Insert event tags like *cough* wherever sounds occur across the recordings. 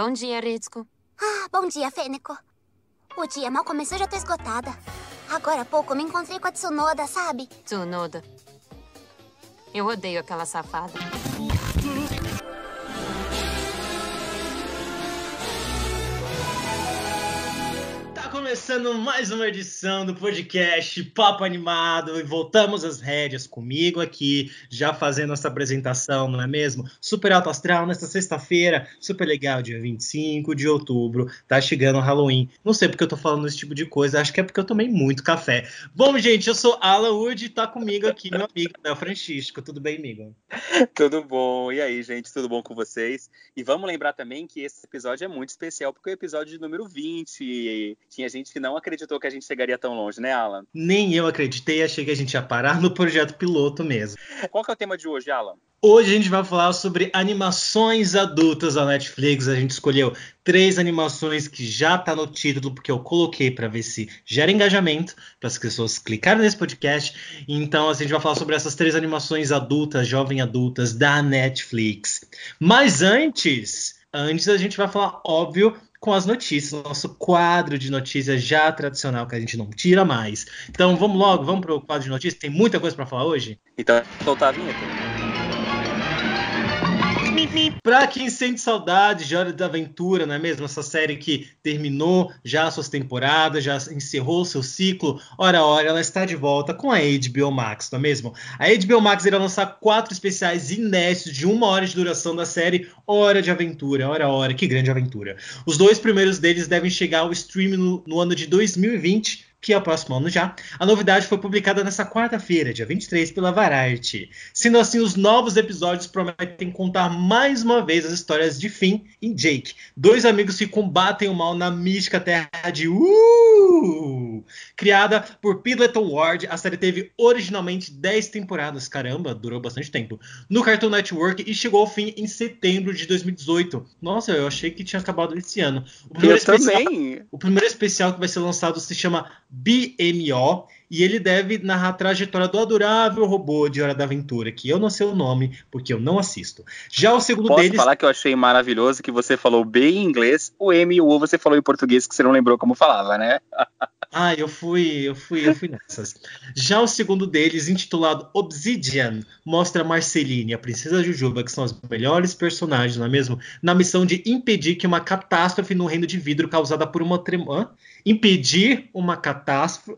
Bom dia, Ritsuko. Ah, bom dia, Fênico. O dia mal começou e já tô esgotada. Agora há pouco me encontrei com a Tsunoda, sabe? Tsunoda. Eu odeio aquela safada. Começando mais uma edição do podcast Papo Animado e voltamos às rédeas comigo aqui, já fazendo essa apresentação, não é mesmo? Super alto astral nesta sexta-feira, super legal, dia 25 de outubro, tá chegando o Halloween. Não sei porque eu tô falando esse tipo de coisa, acho que é porque eu tomei muito café. Bom, gente, eu sou Alan Wood e tá comigo aqui meu amigo Léo Francisco. Tudo bem, amigo? Tudo bom. E aí, gente, tudo bom com vocês? E vamos lembrar também que esse episódio é muito especial porque é o episódio número 20. Tinha gente gente que não acreditou que a gente chegaria tão longe, né, Alan? Nem eu acreditei, achei que a gente ia parar no projeto piloto mesmo. Qual que é o tema de hoje, Alan? Hoje a gente vai falar sobre animações adultas da Netflix. A gente escolheu três animações que já tá no título, porque eu coloquei para ver se gera engajamento, para as pessoas clicarem nesse podcast. Então a gente vai falar sobre essas três animações adultas, jovem adultas da Netflix. Mas antes, antes a gente vai falar, óbvio, com as notícias, nosso quadro de notícias já tradicional que a gente não tira mais. Então vamos logo, vamos para o quadro de notícias. Tem muita coisa para falar hoje. Então soltar a vinheta. Pra quem sente saudade de Hora da Aventura, não é mesmo? Essa série que terminou já suas temporadas, já encerrou seu ciclo. Ora, ora, ela está de volta com a HBO Max, não é mesmo? A HBO Max irá lançar quatro especiais inéditos de uma hora de duração da série Hora de Aventura. Ora, ora, que grande aventura. Os dois primeiros deles devem chegar ao stream no, no ano de 2020 que é o próximo ano já. A novidade foi publicada nessa quarta-feira, dia 23, pela Variety. Sendo assim, os novos episódios prometem contar mais uma vez as histórias de Finn e Jake, dois amigos que combatem o mal na mística terra de Uh! Criada por Pendleton Ward, a série teve originalmente 10 temporadas, caramba, durou bastante tempo, no Cartoon Network e chegou ao fim em setembro de 2018. Nossa, eu achei que tinha acabado esse ano. O eu especial, também. O primeiro especial que vai ser lançado se chama BMO, e ele deve narrar a trajetória do adorável robô de Hora da Aventura, que eu não sei o nome, porque eu não assisto. Já o segundo Posso deles. falar que eu achei maravilhoso que você falou B em inglês, o M e o U você falou em português, que você não lembrou como falava, né? *laughs* ah, eu fui, eu fui, eu fui nessas. Já o segundo deles, intitulado Obsidian, mostra Marceline e a princesa Jujuba, que são as melhores personagens, não é mesmo? Na missão de impedir que uma catástrofe no reino de vidro causada por uma tremor impedir uma catástrofe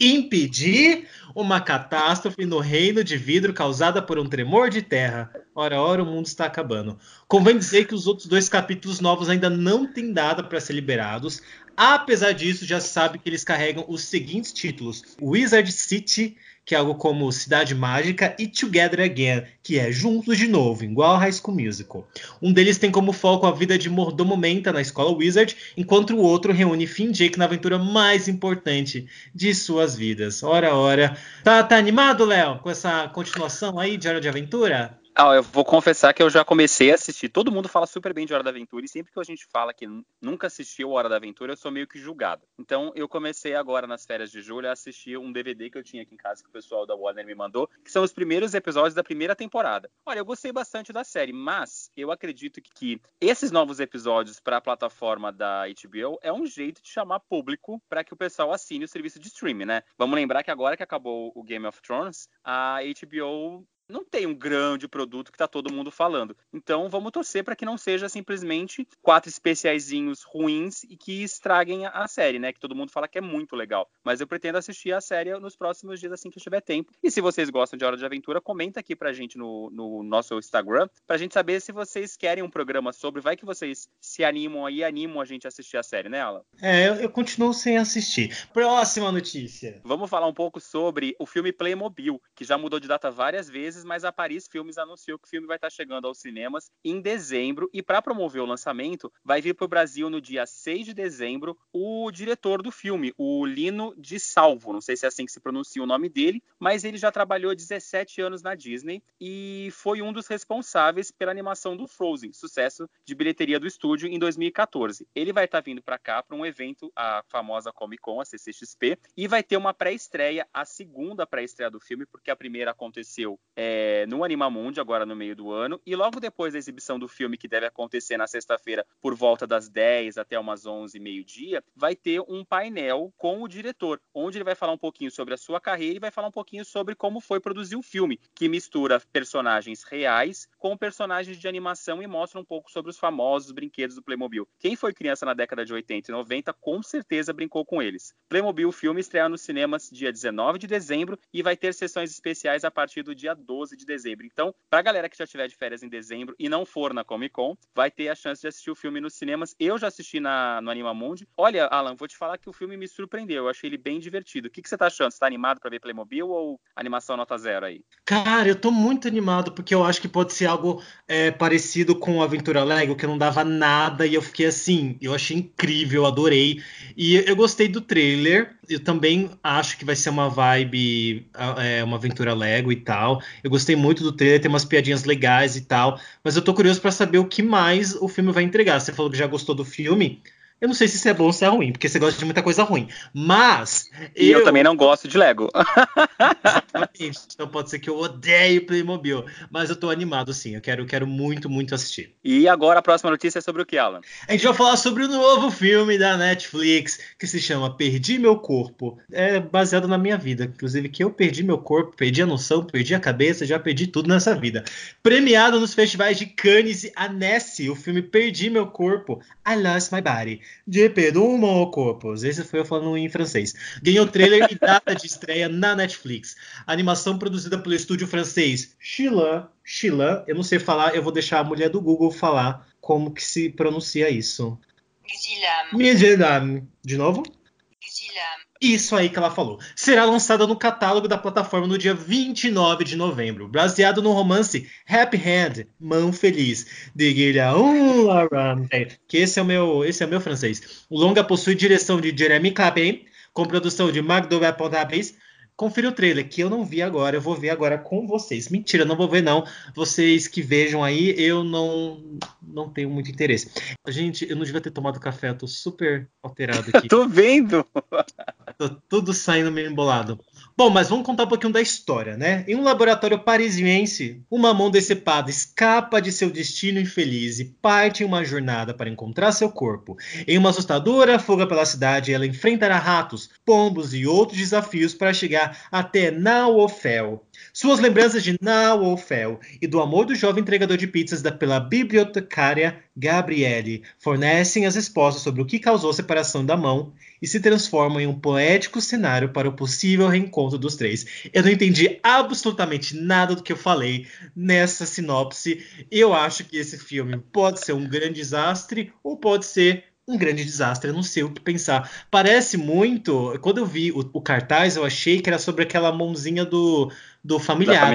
impedir uma catástrofe no reino de vidro causada por um tremor de terra. Ora, ora, o mundo está acabando. Convém dizer que os outros dois capítulos novos ainda não têm data para ser liberados. Apesar disso, já se sabe que eles carregam os seguintes títulos: Wizard City, que é algo como Cidade Mágica, e Together Again, que é Juntos de Novo, igual High School Musical. Um deles tem como foco a vida de mordomo Menta na escola Wizard, enquanto o outro reúne Finn e Jake na aventura mais importante de suas vidas. Ora, ora. Tá, tá animado, Léo, com essa continuação aí de Hora de Aventura? Ah, eu vou confessar que eu já comecei a assistir. Todo mundo fala super bem de Hora da Aventura e sempre que a gente fala que nunca assistiu Hora da Aventura, eu sou meio que julgado. Então, eu comecei agora nas férias de julho a assistir um DVD que eu tinha aqui em casa que o pessoal da Warner me mandou, que são os primeiros episódios da primeira temporada. Olha, eu gostei bastante da série, mas eu acredito que, esses novos episódios para a plataforma da HBO é um jeito de chamar público para que o pessoal assine o serviço de streaming, né? Vamos lembrar que agora que acabou o Game of Thrones, a HBO não tem um grande produto que tá todo mundo falando. Então vamos torcer para que não seja simplesmente quatro especiaizinhos ruins e que estraguem a série, né? Que todo mundo fala que é muito legal. Mas eu pretendo assistir a série nos próximos dias assim que eu tiver tempo. E se vocês gostam de Hora de Aventura, comenta aqui pra gente no, no nosso Instagram, pra gente saber se vocês querem um programa sobre. Vai que vocês se animam aí, animam a gente a assistir a série, né, Alan? É, eu, eu continuo sem assistir. Próxima notícia. Vamos falar um pouco sobre o filme Playmobil, que já mudou de data várias vezes mas a Paris Filmes anunciou que o filme vai estar chegando aos cinemas em dezembro e para promover o lançamento, vai vir para o Brasil no dia 6 de dezembro o diretor do filme, o Lino de Salvo, não sei se é assim que se pronuncia o nome dele, mas ele já trabalhou 17 anos na Disney e foi um dos responsáveis pela animação do Frozen, sucesso de bilheteria do estúdio em 2014. Ele vai estar vindo para cá para um evento, a famosa Comic Con, a CCXP, e vai ter uma pré-estreia, a segunda pré-estreia do filme, porque a primeira aconteceu é, é, no Animamundi, agora no meio do ano. E logo depois da exibição do filme, que deve acontecer na sexta-feira, por volta das 10 até umas 11, meio-dia, vai ter um painel com o diretor, onde ele vai falar um pouquinho sobre a sua carreira e vai falar um pouquinho sobre como foi produzir o filme, que mistura personagens reais com personagens de animação e mostra um pouco sobre os famosos brinquedos do Playmobil. Quem foi criança na década de 80 e 90 com certeza brincou com eles. Playmobil filme estreia nos cinemas dia 19 de dezembro e vai ter sessões especiais a partir do dia 12 de dezembro. Então, pra galera que já tiver de férias em dezembro e não for na Comic Con, vai ter a chance de assistir o filme nos cinemas. Eu já assisti na, no Animamundi. Olha, Alan, vou te falar que o filme me surpreendeu. Eu achei ele bem divertido. O que, que você tá achando? Você tá animado para ver Playmobil ou animação nota zero aí? Cara, eu tô muito animado porque eu acho que pode ser algo é, parecido com Aventura Lego, que não dava nada e eu fiquei assim, eu achei incrível, adorei. E eu gostei do trailer. Eu também acho que vai ser uma vibe, é, uma aventura Lego e tal. Eu gostei muito do trailer, tem umas piadinhas legais e tal. Mas eu tô curioso para saber o que mais o filme vai entregar. Você falou que já gostou do filme. Eu não sei se isso é bom ou se é ruim, porque você gosta de muita coisa ruim. Mas. E eu, eu também não gosto de Lego. *laughs* *laughs* Exatamente. Então pode ser que eu odeie Playmobil. Mas eu tô animado, sim. Eu quero, quero muito, muito assistir. E agora a próxima notícia é sobre o que, Alan? A gente vai falar sobre o novo filme da Netflix, que se chama Perdi Meu Corpo. É baseado na minha vida. Inclusive, que eu perdi meu corpo, perdi a noção, perdi a cabeça, já perdi tudo nessa vida. Premiado nos festivais de Cannes e Annecy, o filme Perdi Meu Corpo, I Lost My Body de Perumo Corpus. Esse foi eu falando em francês. Ganhou trailer e data de estreia na Netflix. A animação produzida pelo estúdio francês Chilan. Chilan, eu não sei falar, eu vou deixar a mulher do Google falar como que se pronuncia isso. Mizilam. De novo? Isso aí que ela falou. Será lançada no catálogo da plataforma no dia 29 de novembro, baseado no romance Happy Hand, Mão Feliz, de Larante, que esse é o meu, esse é o meu francês. O longa possui direção de Jeremy Clapin, com produção de Magdalena Podabes, Confira o trailer, que eu não vi agora, eu vou ver agora com vocês. Mentira, não vou ver não. Vocês que vejam aí, eu não não tenho muito interesse. Gente, eu não devia ter tomado café, eu tô super alterado *laughs* aqui. tô vendo! tô tudo saindo meio embolado. Bom, mas vamos contar um pouquinho da história, né? Em um laboratório parisiense, uma mão decepada escapa de seu destino infeliz e parte em uma jornada para encontrar seu corpo. Em uma assustadora fuga pela cidade, ela enfrentará ratos, pombos e outros desafios para chegar até Naofel, suas lembranças de Naofel e do amor do jovem entregador de pizzas da, pela bibliotecária Gabriele fornecem as respostas sobre o que causou a separação da mão e se transformam em um poético cenário para o possível reencontro dos três. Eu não entendi absolutamente nada do que eu falei nessa sinopse. Eu acho que esse filme pode ser um grande desastre ou pode ser um grande desastre, eu não sei o que pensar. Parece muito. Quando eu vi o, o cartaz, eu achei que era sobre aquela mãozinha do, do familiar.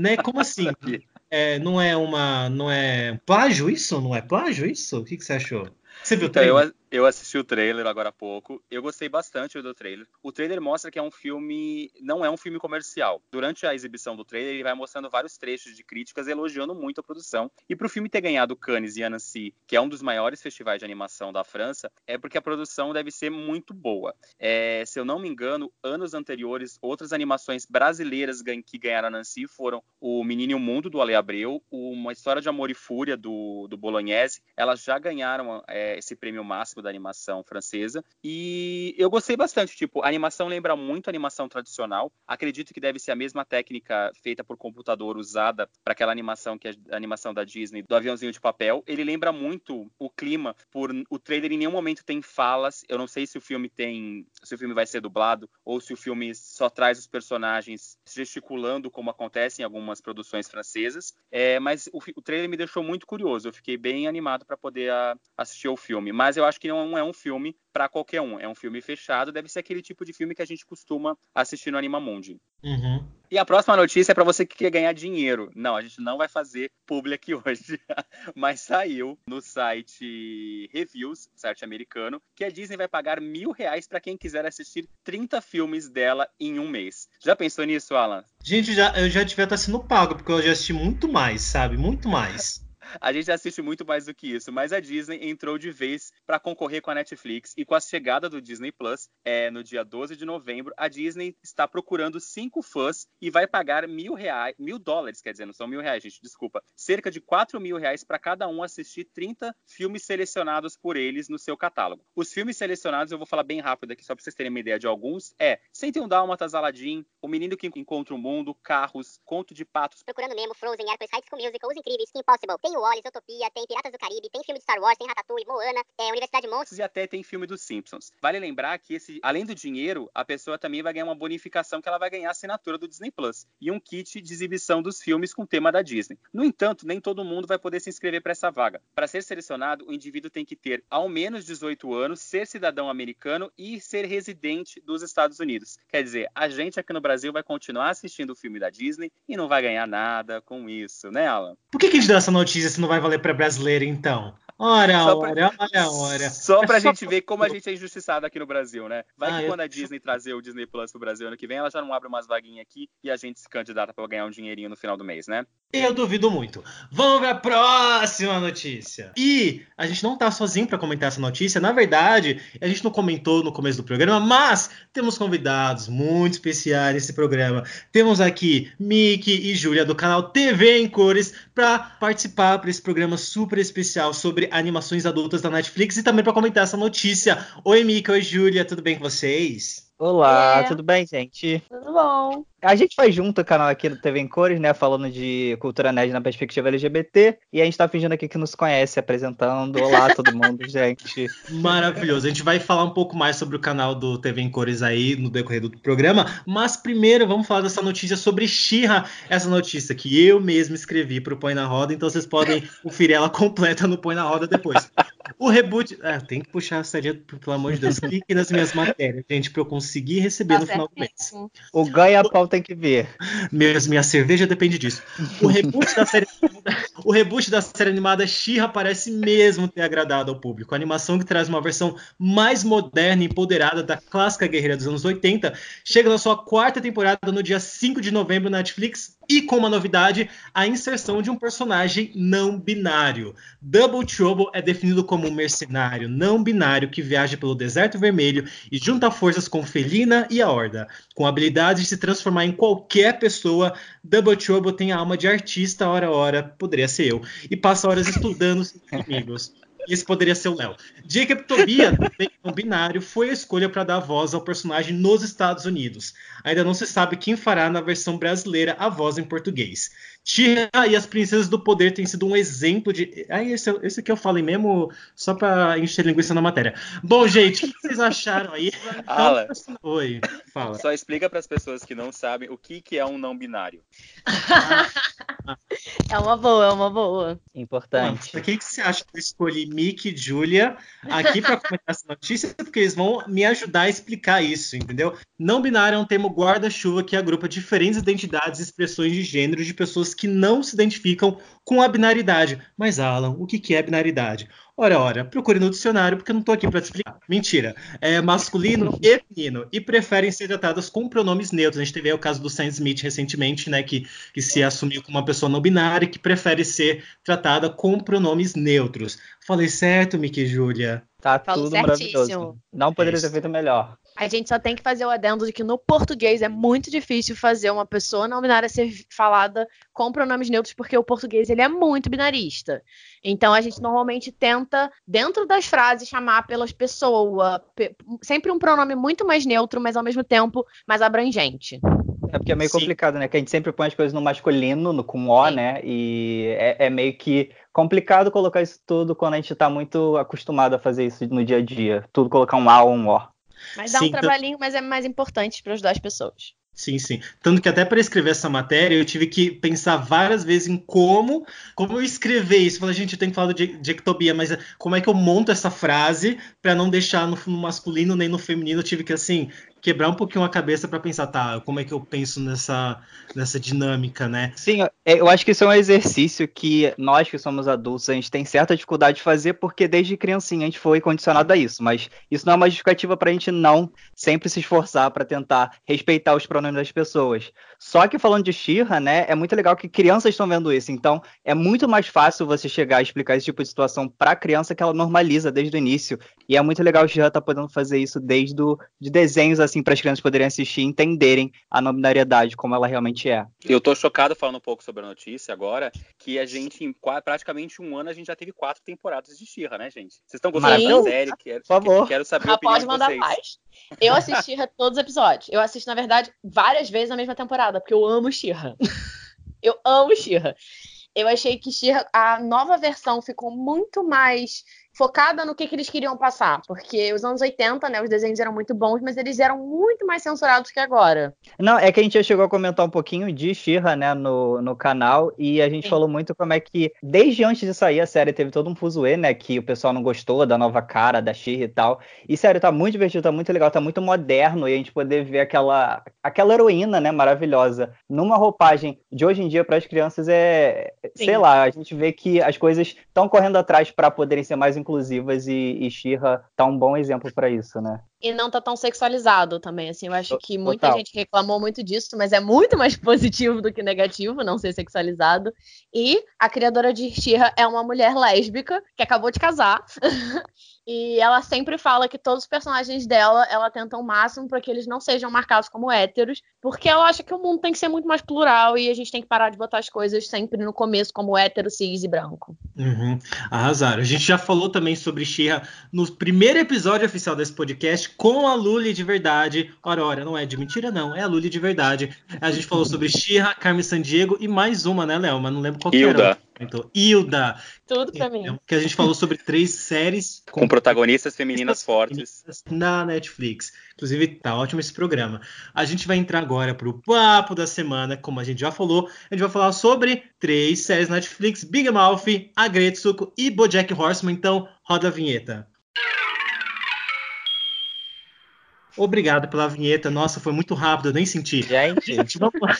Né? Como assim? *laughs* É, não é uma. Não é plágio isso? Não é plágio isso? O que, que você achou? Você viu então, eu, eu assisti o trailer agora há pouco. Eu gostei bastante do trailer. O trailer mostra que é um filme. Não é um filme comercial. Durante a exibição do trailer, ele vai mostrando vários trechos de críticas elogiando muito a produção. E para o filme ter ganhado Cannes e Annecy, que é um dos maiores festivais de animação da França, é porque a produção deve ser muito boa. É, se eu não me engano, anos anteriores, outras animações brasileiras que ganharam Annecy foram O Menino e o Mundo, do Ale Abreu, Uma História de Amor e Fúria, do, do Bolognese. Elas já ganharam é, esse prêmio máximo da animação francesa. E eu gostei bastante. Tipo, a animação lembra muito a animação tradicional. Acredito que deve ser a mesma técnica feita por computador usada para aquela animação que é a animação da Disney, do aviãozinho de papel. Ele lembra muito o clima. Por o trailer em nenhum momento tem falas. Eu não sei se o filme tem, se o filme vai ser dublado ou se o filme só traz os personagens gesticulando como acontece em algumas produções francesas. É, mas o, o trailer me deixou muito curioso. Eu fiquei bem animado para poder a, assistir o filme. Mas eu acho que não é um filme para qualquer um. É um filme fechado, deve ser aquele tipo de filme que a gente costuma assistir no Animamundi. Uhum. E a próxima notícia é para você que quer ganhar dinheiro. Não, a gente não vai fazer publi aqui *laughs* hoje, mas saiu no site Reviews, site americano, que a Disney vai pagar mil reais para quem quiser assistir 30 filmes dela em um mês. Já pensou nisso, Alan? Gente, já, eu já devia estar sendo pago, porque eu já assisti muito mais, sabe? Muito mais. A gente assiste muito mais do que isso, mas a Disney entrou de vez para concorrer com a Netflix e com a chegada do Disney Plus, é, no dia 12 de novembro, a Disney está procurando cinco fãs e vai pagar mil reais, mil dólares, quer dizer, não são mil reais, gente, desculpa, cerca de quatro mil reais para cada um assistir 30 filmes selecionados por eles no seu catálogo. Os filmes selecionados, eu vou falar bem rápido aqui, só para vocês terem uma ideia de alguns, é 101 Dálmatas, Aladdin, O Menino que Encontra o Mundo, Carros, Conto de Patos, Procurando Nemo, Frozen, Hércules, High School Musical, Os Incríveis, Kim Possible. Tem o Wall-E, Utopia, tem Piratas do Caribe, tem filme de Star Wars, tem Ratatouille, Moana, é, Universidade Monstros. e até tem filme dos Simpsons. Vale lembrar que esse, além do dinheiro, a pessoa também vai ganhar uma bonificação que ela vai ganhar a assinatura do Disney Plus e um kit de exibição dos filmes com tema da Disney. No entanto, nem todo mundo vai poder se inscrever para essa vaga. Para ser selecionado, o indivíduo tem que ter ao menos 18 anos, ser cidadão americano e ser residente dos Estados Unidos. Quer dizer, a gente aqui no Brasil vai continuar assistindo o filme da Disney e não vai ganhar nada com isso, né, Alan? Por que, que a gente deu essa notícia se não vai valer pra brasileira, então? Ora, Só pra- ora, olha, *laughs* ora. Só pra É só gente ver como a gente é injustiçado aqui no Brasil, né? Vai Ah, que eu- quando a Disney trazer o Disney Plus pro Brasil ano que vem, ela já não abre umas vaguinhas aqui e a gente se candidata pra ganhar um dinheirinho no final do mês, né? Eu duvido muito. Vamos pra próxima notícia. E a gente não tá sozinho pra comentar essa notícia. Na verdade, a gente não comentou no começo do programa, mas temos convidados muito especiais nesse programa. Temos aqui Miki e Júlia do canal TV em Cores pra participar para esse programa super especial sobre animações adultas da Netflix e também pra comentar essa notícia. Oi, Miki, oi, Júlia, tudo bem com vocês? Olá, É. tudo bem, gente? Tudo bom? A gente faz junto o canal aqui do TV em Cores, né? Falando de cultura nerd na perspectiva LGBT. E a gente tá fingindo aqui que nos conhece, apresentando. Olá, todo mundo, *laughs* gente. Maravilhoso. A gente vai falar um pouco mais sobre o canal do TV em Cores aí no decorrer do programa, mas primeiro vamos falar dessa notícia sobre Xirra, essa notícia que eu mesmo escrevi para o Põe na Roda, então vocês podem conferir ela *laughs* completa no Põe na Roda depois. O reboot. É, tem que puxar a sardinha, pelo amor de Deus. Clique nas minhas matérias, gente, para eu conseguir receber Tá no final do mês. O ganha-pau tem que ver. Minha, minha cerveja depende disso. O reboot da série, o reboot da série animada She-Ra parece mesmo ter agradado ao público. A animação que traz uma versão mais moderna e empoderada da clássica guerreira dos anos 80 chega na sua quarta temporada no dia 5 de novembro na Netflix e com uma novidade, a inserção de um personagem não binário. Double Trouble é definido como um mercenário não binário que viaja pelo deserto vermelho e junta forças com Felina e a Horda. Com a habilidade de se transformar em qualquer pessoa, Double Trouble tem a alma de artista, hora a hora, poderia ser eu, e passa horas estudando seus inimigos. Esse poderia ser o Léo. Jacob Tobia, *laughs* também não binário, foi a escolha para dar voz ao personagem nos Estados Unidos. Ainda não se sabe quem fará na versão brasileira a voz em português. Tia e as Princesas do Poder têm sido um exemplo de. Ah, esse, esse aqui eu falei mesmo só para encher linguiça na matéria. Bom, *laughs* gente, o que vocês acharam aí? Alan, Oi, fala. só explica pras pessoas que não sabem o que, que é um não binário. *laughs* É uma boa, é uma boa. Importante. Por que, que você acha que eu escolhi Mickey e Julia aqui para comentar essa notícia? Porque eles vão me ajudar a explicar isso, entendeu? Não binário é um termo guarda-chuva que agrupa diferentes identidades e expressões de gênero de pessoas que não se identificam com a binaridade. Mas, Alan, o que, é binaridade? Ora, ora, procure no dicionário porque eu não tô aqui para te explicar. Mentira. É masculino e feminino. E preferem ser tratadas com pronomes neutros. A gente teve o caso do Sam Smith recentemente, né? Que, que se assumiu como uma pessoa não binária e que prefere ser tratada com pronomes neutros. Falei certo, Mickey Júlia? Tá Falou tudo certíssimo. maravilhoso. Não poderia ter feito melhor. A gente só tem que fazer o adendo de que no português é muito difícil fazer uma pessoa não binária ser falada com pronomes neutros, porque o português ele é muito binarista. Então a gente normalmente tenta, dentro das frases, chamar pelas pessoas, pe- sempre um pronome muito mais neutro, mas ao mesmo tempo mais abrangente. É porque é meio Sim. complicado, né? Que a gente sempre põe as coisas no masculino, no, com O, Sim. né? E é, é meio que complicado colocar isso tudo quando a gente tá muito acostumado a fazer isso no dia a dia. Tudo colocar um A ou um O. Mas dá Sim, um trabalhinho, mas é mais importante para ajudar as pessoas. Sim, sim. Tanto que até para escrever essa matéria eu tive que pensar várias vezes em como, como eu escrever isso. Falei, gente, eu tenho que falar de, de ectobia, mas como é que eu monto essa frase para não deixar no, no masculino nem no feminino? Eu tive que assim quebrar um pouquinho a cabeça para pensar, tá, como é que eu penso nessa, nessa dinâmica, né? Sim, é, eu acho que isso é um exercício que nós que somos adultos, a gente tem certa dificuldade de fazer, porque desde criancinha a gente foi condicionado a isso, mas isso não é uma justificativa para a gente não sempre se esforçar para tentar respeitar os pronomes das pessoas. Só que falando de Xirra, né, é muito legal que crianças estão vendo isso, então é muito mais fácil você chegar a explicar esse tipo de situação para criança que ela normaliza desde o início, e é muito legal o Xirra tá podendo fazer isso desde de desenhos assim para as crianças poderem assistir e entenderem a nominariedade como ela realmente é. Eu tô chocado falando um pouco sobre a notícia agora, que a gente em praticamente um ano a gente já teve quatro temporadas de Xirra, né, gente? Vocês estão gostando da série? Quero, Por favor. Quero saber a opinião pode mandar de vocês. mais. Eu assisti *laughs* todos os episódios. Eu assisto, na verdade, várias vezes na mesma temporada, porque eu amo Xirra. *laughs* eu amo Xirra. Eu achei que Xirra, a nova versão ficou muito mais focada no que, que, eles queriam passar. Porque os anos 80, né, os desenhos eram muito bons, mas eles eram muito mais censurados que agora. Não, é que a gente já chegou a comentar um pouquinho de Shira, né, no, no canal, e a gente Sim. falou muito como é que, desde antes de sair a série, teve todo um fuzuê, né, que o pessoal não gostou da nova cara da Shira e tal. E, sério, tá muito divertido, tá muito legal, tá muito moderno, e a gente poder ver aquela, aquela heroína, né, maravilhosa, numa roupagem de hoje em dia para as crianças é, Sim. sei lá, a gente vê que as coisas estão correndo atrás para poderem ser mais inclusivas e, e Shira tá um bom exemplo para isso, né? E não tá tão sexualizado também, assim, eu acho que muita Total. gente reclamou muito disso, mas é muito mais *laughs* positivo do que negativo não ser sexualizado. E a criadora de Shira é uma mulher lésbica que acabou de casar. *laughs* E ela sempre fala que todos os personagens dela, ela tenta o máximo para que eles não sejam marcados como héteros, porque ela acha que o mundo tem que ser muito mais plural e a gente tem que parar de botar as coisas sempre no começo como hétero, cis e branco. Uhum. Arrasaram. A gente já falou também sobre Xirra no primeiro episódio oficial desse podcast com a Lully de verdade. Ora, ora, não é de mentira, não. É a Lully de verdade. A gente falou sobre Xirra, Carmen Sandiego e mais uma, né, Léo? Mas não lembro qual Hilda. era. Então, Hilda. Tudo pra mim. Então, que a gente falou sobre três séries com, *laughs* com protagonistas femininas fortes na Netflix. Inclusive, tá ótimo esse programa. A gente vai entrar agora pro papo da semana, como a gente já falou. A gente vai falar sobre três séries Netflix: Big Mouth, Agretsuko e BoJack Horseman. Então, roda a vinheta. Obrigado pela vinheta. Nossa, foi muito rápido, eu nem senti. Gente, *laughs* vamos lá.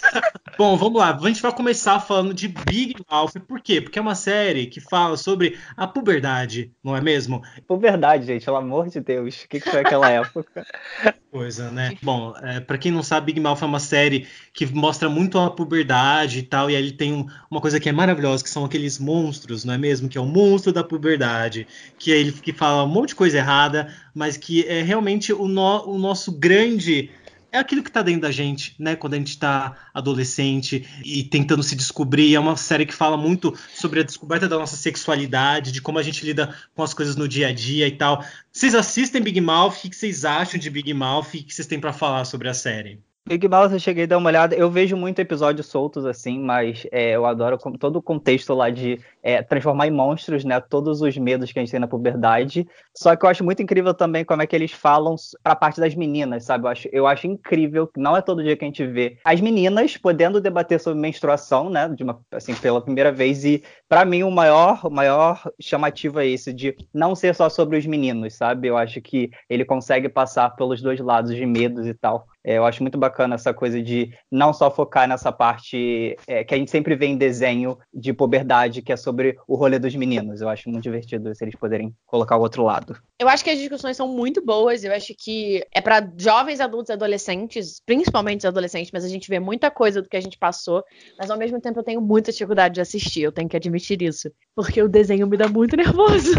Bom, vamos lá. A gente vai começar falando de Big Mouth. Por quê? Porque é uma série que fala sobre a puberdade, não é mesmo? Puberdade, gente, pelo amor de Deus. O que, que foi aquela época? *laughs* Coisa, né? Bom, é, para quem não sabe, Big Mouth é uma série que mostra muito a puberdade e tal. E aí ele tem um, uma coisa que é maravilhosa, que são aqueles monstros, não é mesmo? Que é o monstro da puberdade. Que é ele que fala um monte de coisa errada, mas que é realmente o, no, o nosso grande é aquilo que está dentro da gente, né? Quando a gente está adolescente e tentando se descobrir. É uma série que fala muito sobre a descoberta da nossa sexualidade, de como a gente lida com as coisas no dia a dia e tal. Vocês assistem Big Mouth? O que vocês acham de Big Mouth? O que vocês têm para falar sobre a série? Big Mouth eu cheguei a dar uma olhada. Eu vejo muito episódios soltos assim, mas é, eu adoro todo o contexto lá de é, transformar em monstros, né? Todos os medos que a gente tem na puberdade. Só que eu acho muito incrível também como é que eles falam pra parte das meninas, sabe? Eu acho, eu acho incrível, não é todo dia que a gente vê as meninas podendo debater sobre menstruação, né? De uma, assim, pela primeira vez. E para mim o maior, o maior chamativo é esse, de não ser só sobre os meninos, sabe? Eu acho que ele consegue passar pelos dois lados de medos e tal. É, eu acho muito bacana essa coisa de não só focar nessa parte é, que a gente sempre vê em desenho de puberdade, que é sobre o rolê dos meninos. Eu acho muito divertido se eles poderem colocar o outro lado. Eu acho que as discussões são muito boas. Eu acho que é para jovens, adultos e adolescentes, principalmente os adolescentes, mas a gente vê muita coisa do que a gente passou. Mas ao mesmo tempo eu tenho muita dificuldade de assistir, eu tenho que admitir isso. Porque o desenho me dá muito nervoso.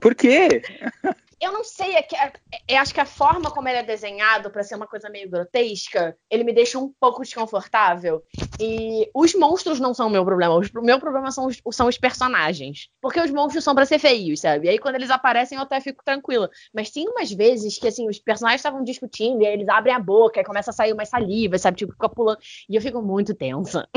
Por quê? *laughs* eu não sei, é que, é, é, acho que a forma como ele é desenhado para ser uma coisa meio grotesca, ele me deixa um pouco desconfortável. E os monstros não são o meu problema. O meu problema são os, são os personagens. Porque os monstros são para ser feios, sabe? E aí quando eles aparecem eu até fico tranquila. Mas tem umas vezes que assim, os personagens estavam discutindo e aí eles abrem a boca e começa a sair umas salivas, sabe? Tipo, fica pulando. E eu fico muito tensa.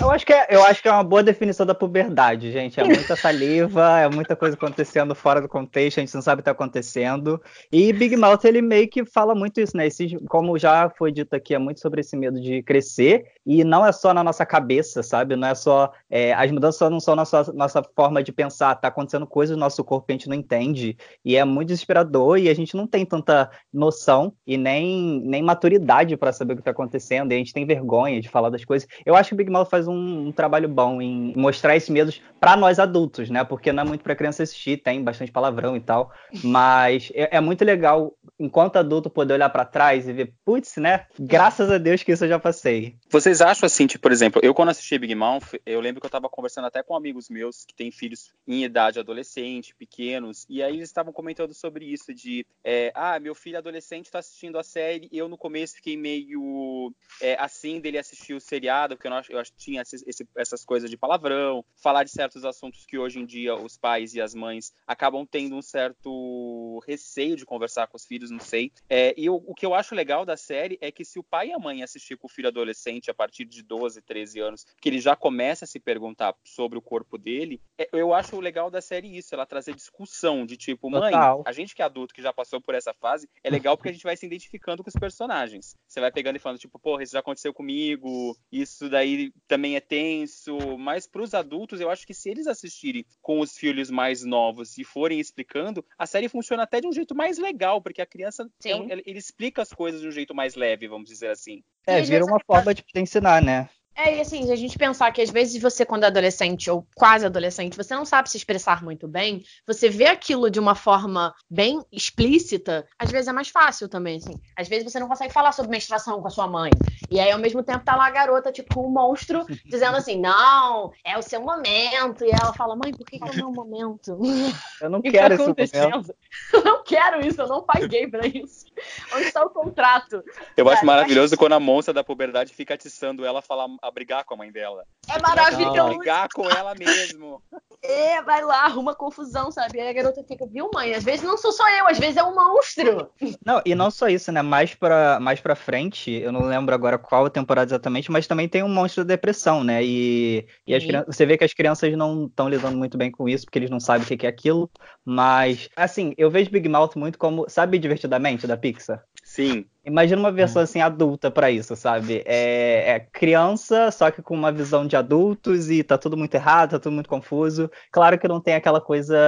Eu acho que é, eu acho que é uma boa definição da puberdade, gente. É muita saliva, é muita coisa acontecendo fora do contexto, a gente não sabe o que tá acontecendo acontecendo. E Big Mouth, ele meio que fala muito isso, né? Esse, como já foi dito aqui, é muito sobre esse medo de crescer, e não é só na nossa cabeça, sabe? Não é só. É, as mudanças não são nossa, nossa forma de pensar, tá acontecendo coisas no nosso corpo que a gente não entende, e é muito desesperador, e a gente não tem tanta noção e nem, nem maturidade para saber o que tá acontecendo, e a gente tem vergonha de falar das coisas. Eu acho que o Big Mouth faz um, um trabalho bom em mostrar esses medos para nós adultos, né? Porque não é muito para criança assistir, tem bastante palavrão e tal, mas é, é muito legal, enquanto adulto, poder olhar para trás e ver, putz, né? Graças a Deus que isso eu já passei. Vocês acham assim, tipo, por exemplo, eu quando assisti Big Mouth, eu lembro que eu tava conversando até com amigos meus que têm filhos em idade adolescente, pequenos, e aí eles estavam comentando sobre isso, de, é, ah, meu filho adolescente tá assistindo a série, eu no começo fiquei meio é, assim dele assistir o seriado, porque eu, não, eu tinha esse, essas coisas de palavrão, falar de certos assuntos que hoje em dia os pais e as mães acabam tendo um certo receio de conversar com os filhos, não sei. É, e o, o que eu acho legal da série é que se o pai e a mãe assistir com o filho adolescente a partir de 12, 13 anos, que ele já começa a se perguntar sobre o corpo dele, é, eu acho legal da série isso, ela trazer discussão de tipo, mãe, Total. a gente que é adulto, que já passou por essa fase, é legal porque a gente vai se identificando com os personagens. Você vai pegando e falando, tipo, porra, isso já aconteceu comigo, isso daí também é tenso, mas pros adultos, eu acho que se eles assistirem com os filhos mais novos e forem explicando, a série funciona até de um jeito mais legal, porque a criança, é um- ele, ele explica as coisas de um jeito mais leve, vamos dizer assim. É, vira uma forma de ensinar, né? É, e assim, se a gente pensar que às vezes você, quando é adolescente ou quase adolescente, você não sabe se expressar muito bem, você vê aquilo de uma forma bem explícita, às vezes é mais fácil também, assim. Às vezes você não consegue falar sobre menstruação com a sua mãe. E aí, ao mesmo tempo, tá lá a garota, tipo, um monstro, dizendo assim, não, é o seu momento. E ela fala, mãe, por que, que é o meu momento? Eu não que *laughs* quero tá acontecendo? *laughs* Eu não quero isso, eu não paguei pra isso. *laughs* Onde está o contrato? Eu acho Cara, maravilhoso quando a monça da puberdade fica atiçando ela a, falar, a brigar com a mãe dela. É A maravilhoso. brigar com ela mesmo. É, vai lá, arruma confusão, sabe? Aí a garota fica, viu, mãe? Às vezes não sou só eu, às vezes é um monstro. Não, e não só isso, né? Mais pra, mais pra frente, eu não lembro agora qual temporada exatamente, mas também tem um monstro da depressão, né? E, e crianças- você vê que as crianças não estão lidando muito bem com isso, porque eles não sabem o que que é aquilo. Mas, assim, eu vejo Big Mouth muito como, sabe, divertidamente da Pixar? Sim. Imagina uma versão assim adulta pra isso, sabe? É, é criança, só que com uma visão de adultos e tá tudo muito errado, tá tudo muito confuso. Claro que não tem aquela coisa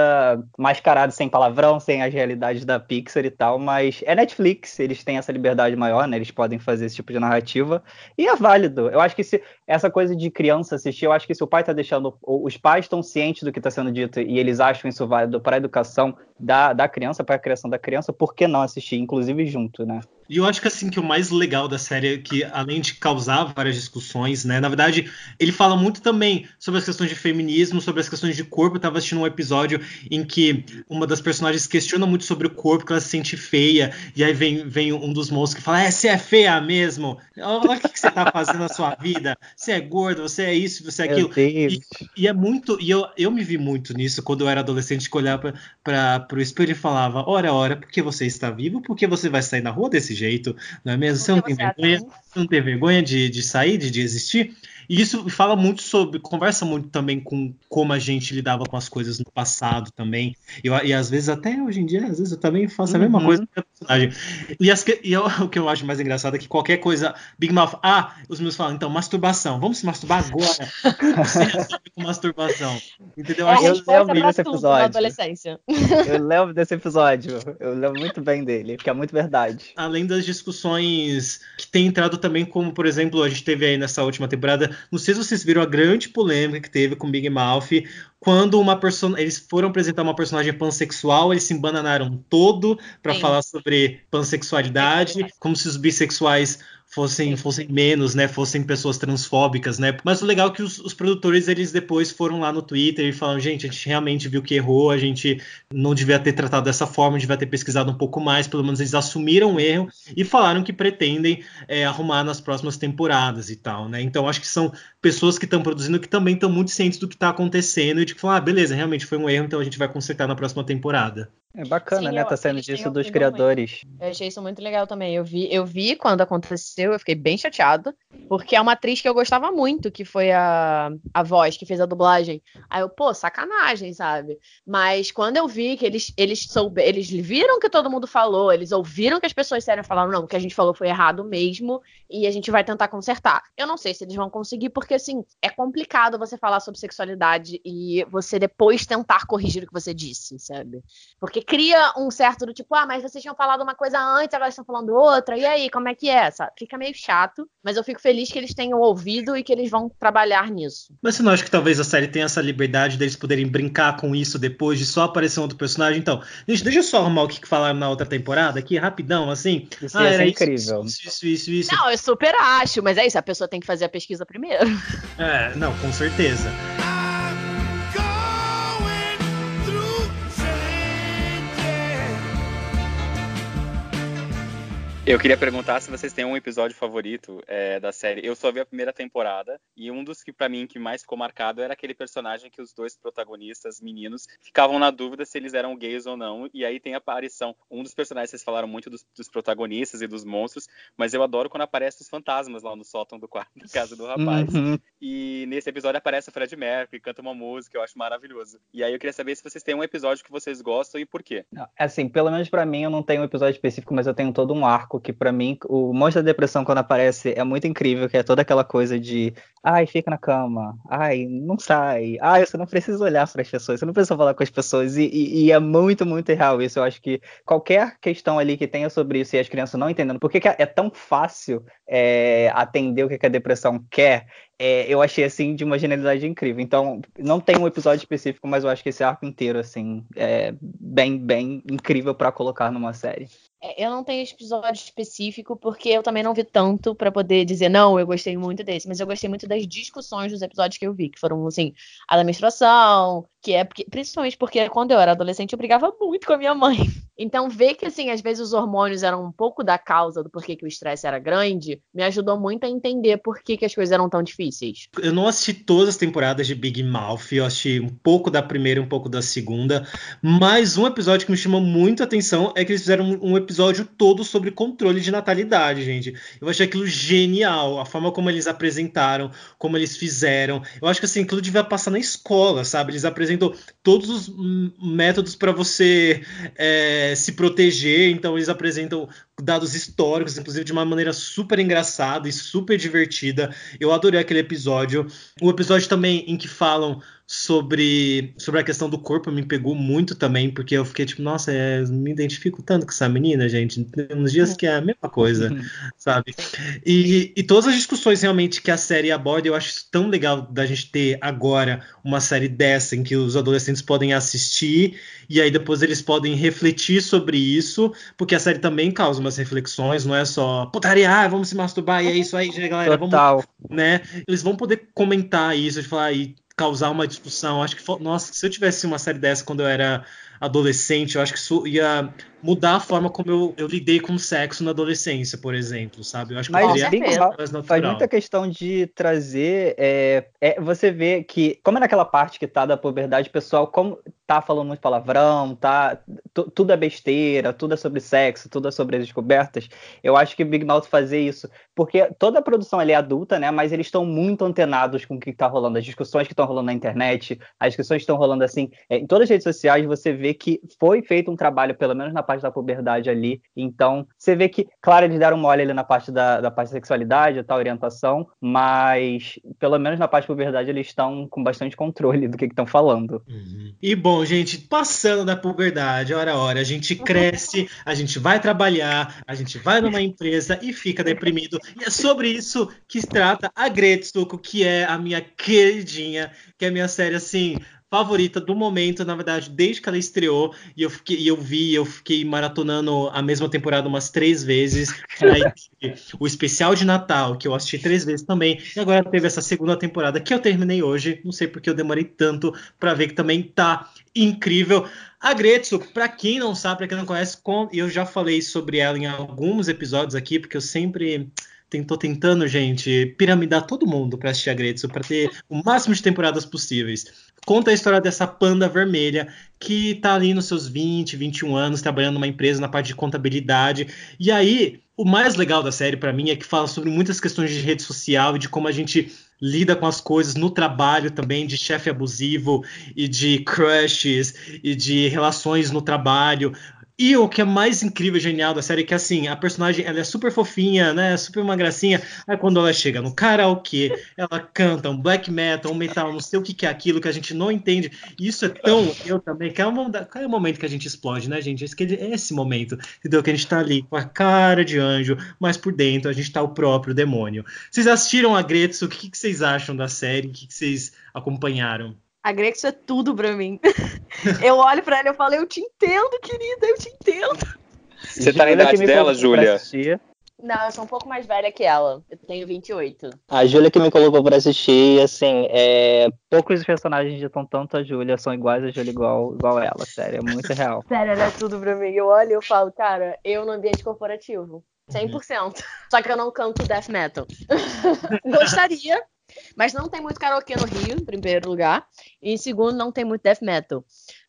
mascarada sem palavrão, sem as realidades da Pixar e tal, mas é Netflix, eles têm essa liberdade maior, né? Eles podem fazer esse tipo de narrativa e é válido. Eu acho que se essa coisa de criança assistir, eu acho que se o pai tá deixando, os pais estão cientes do que tá sendo dito e eles acham isso válido para a educação da, da criança, para a criação da criança, por que não assistir, inclusive junto, né? E eu acho que assim que o mais legal da série é que, além de causar várias discussões, né? Na verdade, ele fala muito também sobre as questões de feminismo, sobre as questões de corpo. Eu tava assistindo um episódio em que uma das personagens questiona muito sobre o corpo, que ela se sente feia, e aí vem, vem um dos monstros que fala: É, você é feia mesmo? Olha o que, que você tá fazendo na sua vida. Você é gordo, você é isso, você é aquilo. Meu Deus. E é muito. E eu, eu me vi muito nisso quando eu era adolescente, que olhava para o espelho e falava: Ora, ora, por que você está vivo? Por que você vai sair na rua desse jeito? Não é mesmo? Você não tem vergonha, você não tem vergonha de, de sair, de, de existir? E isso fala muito sobre, conversa muito também com como a gente lidava com as coisas no passado também. E, eu- e às vezes, até hoje em dia, às vezes eu também faço a mesma Uhum. coisa com a personagem. E, as e eu- *laughs* o que eu acho mais engraçado é que qualquer coisa, Big Mouth, ah, os meus falam, então, masturbação, vamos se masturbar agora. *laughs* Com masturbação. Entendeu? É eu resposta lembro desse episódio. adolescência. Eu lembro desse episódio. Eu lembro muito bem dele, porque é muito verdade. além das discussões que tem entrado também, como por exemplo, a gente teve aí nessa última temporada, não sei se vocês viram a grande polêmica que teve com Big Mouth, quando uma eles foram apresentar uma personagem pansexual, eles se embananaram todo para falar sobre pansexualidade, como se os bissexuais fossem, fossem menos, né? Fossem pessoas transfóbicas, né? Mas o legal é que os, os produtores, eles depois foram lá no Twitter e falaram, gente, a gente realmente viu que errou, a gente não devia ter tratado dessa forma, devia ter pesquisado um pouco mais, pelo menos eles assumiram o erro e falaram que pretendem é, arrumar nas próximas temporadas e tal, né? Então acho que são pessoas que estão produzindo que também estão muito cientes do que está acontecendo e de que falam, ah, beleza, realmente foi um erro, então a gente vai consertar na próxima temporada. É bacana, Sim, né? eu- Tá saindo disso dos criadores. Eu achei isso muito legal também. Eu vi, eu vi quando aconteceu, eu fiquei bem chateada, porque é uma atriz que eu gostava muito, que foi a, a voz que fez a dublagem. Aí eu, pô, sacanagem, sabe? Mas quando eu vi que eles eles soube, eles viram que todo mundo falou, eles ouviram que as pessoas sérias falaram, não, o que a gente falou foi errado mesmo, e a gente vai tentar consertar. Eu não sei se eles vão conseguir, porque assim, é complicado você falar sobre sexualidade e você depois tentar corrigir o que você disse, sabe? Porque cria um certo do tipo, ah, mas vocês tinham falado uma coisa antes, agora estão falando outra, e aí, como é que é? Sabe? Fica meio chato, mas eu fico feliz que eles tenham ouvido e que eles vão trabalhar nisso. Mas você não acha que talvez a série tenha essa liberdade deles poderem brincar com isso depois de só aparecer um outro personagem? Então, gente, deixa eu só arrumar o que falaram na outra temporada aqui, rapidão, assim. Isso ia ser incrível. Isso, isso, isso, isso. Não, eu super acho, mas é isso, a pessoa tem que fazer a pesquisa primeiro. É, não, com certeza. Eu queria perguntar se vocês têm um episódio favorito é, da série. Eu só vi a primeira temporada e um dos que pra mim que mais ficou marcado era aquele personagem que os dois protagonistas, meninos, ficavam na dúvida se eles eram gays ou não. E aí tem a aparição. Um dos personagens vocês falaram muito dos, dos protagonistas e dos monstros, mas eu adoro quando aparecem os fantasmas lá no sótão do quarto da casa do rapaz. Uhum. E nesse episódio aparece o Fred Mercury, canta uma música, eu acho maravilhoso. E aí eu queria saber se vocês têm um episódio que vocês gostam e por quê. Assim, pelo menos pra mim, eu não tenho um episódio específico, mas eu tenho todo um arco que pra mim, o Monstro da Depressão quando aparece é muito incrível, que é toda aquela coisa de, ai, fica na cama, ai, não sai, ai, você não precisa olhar para as pessoas, você não precisa falar com as pessoas, e, e- e é muito, muito real isso. Eu acho que qualquer questão ali que tenha sobre isso e as crianças não entendendo, por que que é tão fácil é, atender o que que a depressão quer, é, eu achei assim de uma genialidade incrível. Então, não tem um episódio específico, mas eu acho que esse arco inteiro assim é bem, bem incrível para colocar numa série. É, Eu não tenho episódio específico, porque eu também não vi tanto pra poder dizer, não, eu gostei muito desse, mas eu gostei muito das discussões dos episódios que eu vi, que foram, assim, a da menstruação, que é porque, principalmente porque quando eu era adolescente eu brigava muito com a minha mãe. *laughs* Então, ver que, assim, às vezes os hormônios eram um pouco da causa do porquê que o estresse era grande, me ajudou muito a entender por que, que as coisas eram tão difíceis. Eu não assisti todas as temporadas de Big Mouth, eu assisti um pouco da primeira e um pouco da segunda, mas um episódio que me chamou muito a atenção é que eles fizeram um episódio todo sobre controle de natalidade, gente. Eu achei aquilo genial, a forma como eles apresentaram, como eles fizeram. Eu acho que assim, aquilo devia passar na escola, sabe? Eles todos os métodos para você é, se proteger, então eles apresentam dados históricos, inclusive de uma maneira super engraçada e super divertida. Eu adorei aquele episódio. O episódio também em que falam sobre, sobre a questão do corpo me pegou muito também, porque eu fiquei tipo, nossa, é, me identifico tanto com essa menina, gente. Tem uns dias que é a mesma coisa, sabe? E, e todas as discussões realmente que a série aborda, eu acho isso tão legal da gente ter agora uma série dessa em que os adolescentes podem assistir e aí depois eles podem refletir sobre isso, porque a série também causa umas reflexões, não é só putaria, ah, vamos se masturbar e é isso aí, gente, galera, vamos Total. né? Eles vão poder comentar isso, de falar e causar uma discussão. Acho que, nossa, se eu tivesse uma série dessa quando eu era adolescente, eu acho que isso ia mudar a forma como eu, eu lidei com o sexo na adolescência, por exemplo, sabe? Eu acho que Mas Mouth mais Faz natural. muita questão de trazer. É, é, você vê que, como é naquela parte que tá da puberdade, o pessoal, como tá falando muito palavrão, tá, tu- tudo é besteira, tudo é sobre sexo, tudo é sobre as descobertas. Eu acho que Big Mouth fazer isso, porque toda a produção ali é adulta, né? Mas eles estão muito antenados com o que tá rolando, as discussões que estão rolando na internet, as discussões que estão rolando assim, é, em todas as redes sociais, você vê que foi feito um trabalho, pelo menos na parte da puberdade ali. Então, você vê que, claro, eles deram mole ali na parte da, da parte da sexualidade, da orientação, mas pelo menos na parte da puberdade eles estão com bastante controle do que estão falando. Uhum. E bom, gente, passando da puberdade, hora a hora, a gente cresce, a gente vai trabalhar, a gente vai numa empresa e fica deprimido. E é sobre isso que se trata a Gretsuko, que é a minha queridinha, que é a minha série assim favorita do momento, na verdade, desde que ela estreou, e eu fiquei, e eu vi, eu fiquei maratonando a mesma temporada umas três vezes. Aí o especial de Natal, que eu assisti três vezes também, e agora teve essa segunda temporada que eu terminei hoje. Não sei porque eu demorei tanto pra ver que também tá incrível. A Gretsu, pra quem não sabe, pra quem não conhece, eu já falei sobre ela em alguns episódios aqui, porque eu sempre tô tentando, gente, piramidar todo mundo pra assistir a Gretsu, pra ter o máximo de temporadas possíveis. Conta a história dessa panda vermelha que tá ali nos seus 20, 21 anos, trabalhando numa empresa na parte de contabilidade. E aí, o mais legal da série para mim é que fala sobre muitas questões de rede social e de como a gente lida com as coisas no trabalho também, de chefe abusivo e de crushes e de relações no trabalho. E o que é mais incrível e genial da série é que, assim, a personagem ela é super fofinha, né? Super uma gracinha. Aí quando ela chega no karaokê, ela canta um black metal, um metal, não sei o que, que é aquilo que a gente não entende. E isso é tão eu também, que é, um, é o momento que a gente explode, né, gente? Esse, é esse momento, entendeu? Que a gente tá ali com a cara de anjo, mas por dentro a gente tá o próprio demônio. Vocês assistiram a Gretsu? O que, que vocês acham da série? O que, que vocês acompanharam? A Grexo é tudo pra mim. *laughs* eu olho pra ela e eu falo, eu te entendo, querida, eu te entendo. Você tá na idade dela, Júlia? Não, eu sou um pouco mais velha que ela. Eu tenho 28. A Júlia que me colocou pra assistir, assim, é... poucos personagens ditam tanto a Júlia, são iguais a Júlia igual, igual ela, sério, é muito *laughs* real. sério, ela é tudo pra mim. Eu olho e eu falo, cara, eu no ambiente corporativo. 100%. Uhum. Só que eu não canto death metal. *laughs* Gostaria, mas não tem muito karaokê no Rio, em primeiro lugar. E em segundo, não tem muito death metal.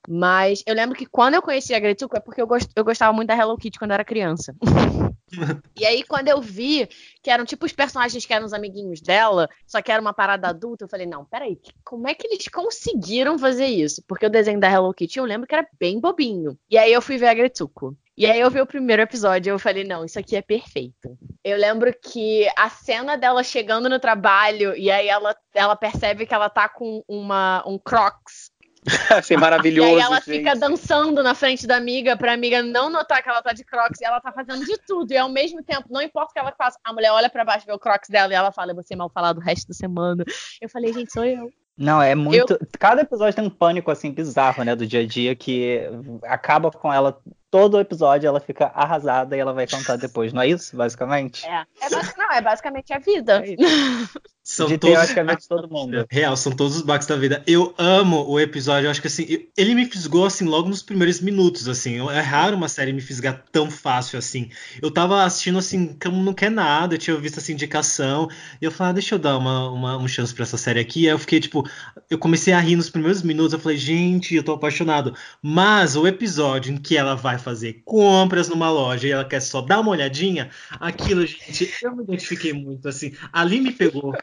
Mas eu lembro que quando eu conheci a Gretsuko é porque eu, gost... eu gostava muito da Hello Kitty quando eu era criança. *laughs* e aí, quando eu vi que eram tipo os personagens que eram os amiguinhos dela, só que era uma parada adulta, eu falei, não, peraí, como é que eles conseguiram fazer isso? Porque o desenho da Hello Kitty eu lembro que era bem bobinho. E aí eu fui ver a Gretsuko. E aí eu vi o primeiro episódio e eu falei, não, isso aqui é perfeito. Eu lembro que a cena dela chegando no trabalho e aí ela, ela percebe que ela tá com uma, um Crocs. *laughs* Achei maravilhoso. E aí ela gente. fica dançando na frente da amiga pra amiga não notar que ela tá de Crocs e ela tá fazendo de tudo. E ao mesmo tempo, não importa o que ela faça, a mulher olha pra baixo, vê o Crocs dela e ela fala, você mal falado o resto da semana. Eu falei, gente, sou eu. Não, é muito. Eu... Cada episódio tem um pânico assim bizarro, né, do dia a dia que acaba com ela todo episódio ela fica arrasada e ela vai cantar depois, não é isso, basicamente? É, é não, é basicamente a vida. É *laughs* são de todos teoricamente todo mundo. Real, são todos os bugs da vida. Eu amo o episódio, eu acho que assim, ele me fisgou assim logo nos primeiros minutos, assim. É raro uma série me fisgar tão fácil assim. Eu tava assistindo assim, como não quer nada, eu tinha visto essa indicação, e eu falei, ah, deixa eu dar uma, uma um chance para essa série aqui. Aí eu fiquei tipo, eu comecei a rir nos primeiros minutos, eu falei, gente, eu tô apaixonado. Mas o episódio em que ela vai fazer compras numa loja e ela quer só dar uma olhadinha, aquilo, gente, eu me identifiquei muito assim. Ali me pegou.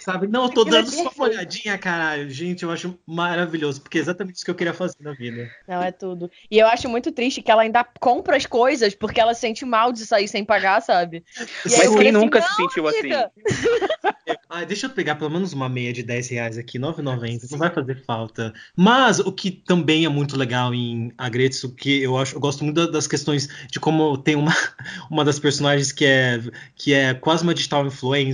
Sabe? Não, eu tô dando só uma olhadinha, caralho. Gente, eu acho maravilhoso, porque é exatamente isso que eu queria fazer na vida. Não, é tudo. E eu acho muito triste que ela ainda compra as coisas porque ela sente mal de sair sem pagar, sabe? E Mas quem assim, nunca se sentiu assim? amiga. assim? *laughs* Ai, deixa eu pegar pelo menos uma meia de 10 reais aqui, 9,90. Não vai fazer falta. Mas o que também é muito legal em Agretsu, que eu acho, eu gosto muito das questões de como tem uma, *laughs* uma das personagens que é, que é quase uma digital influencer,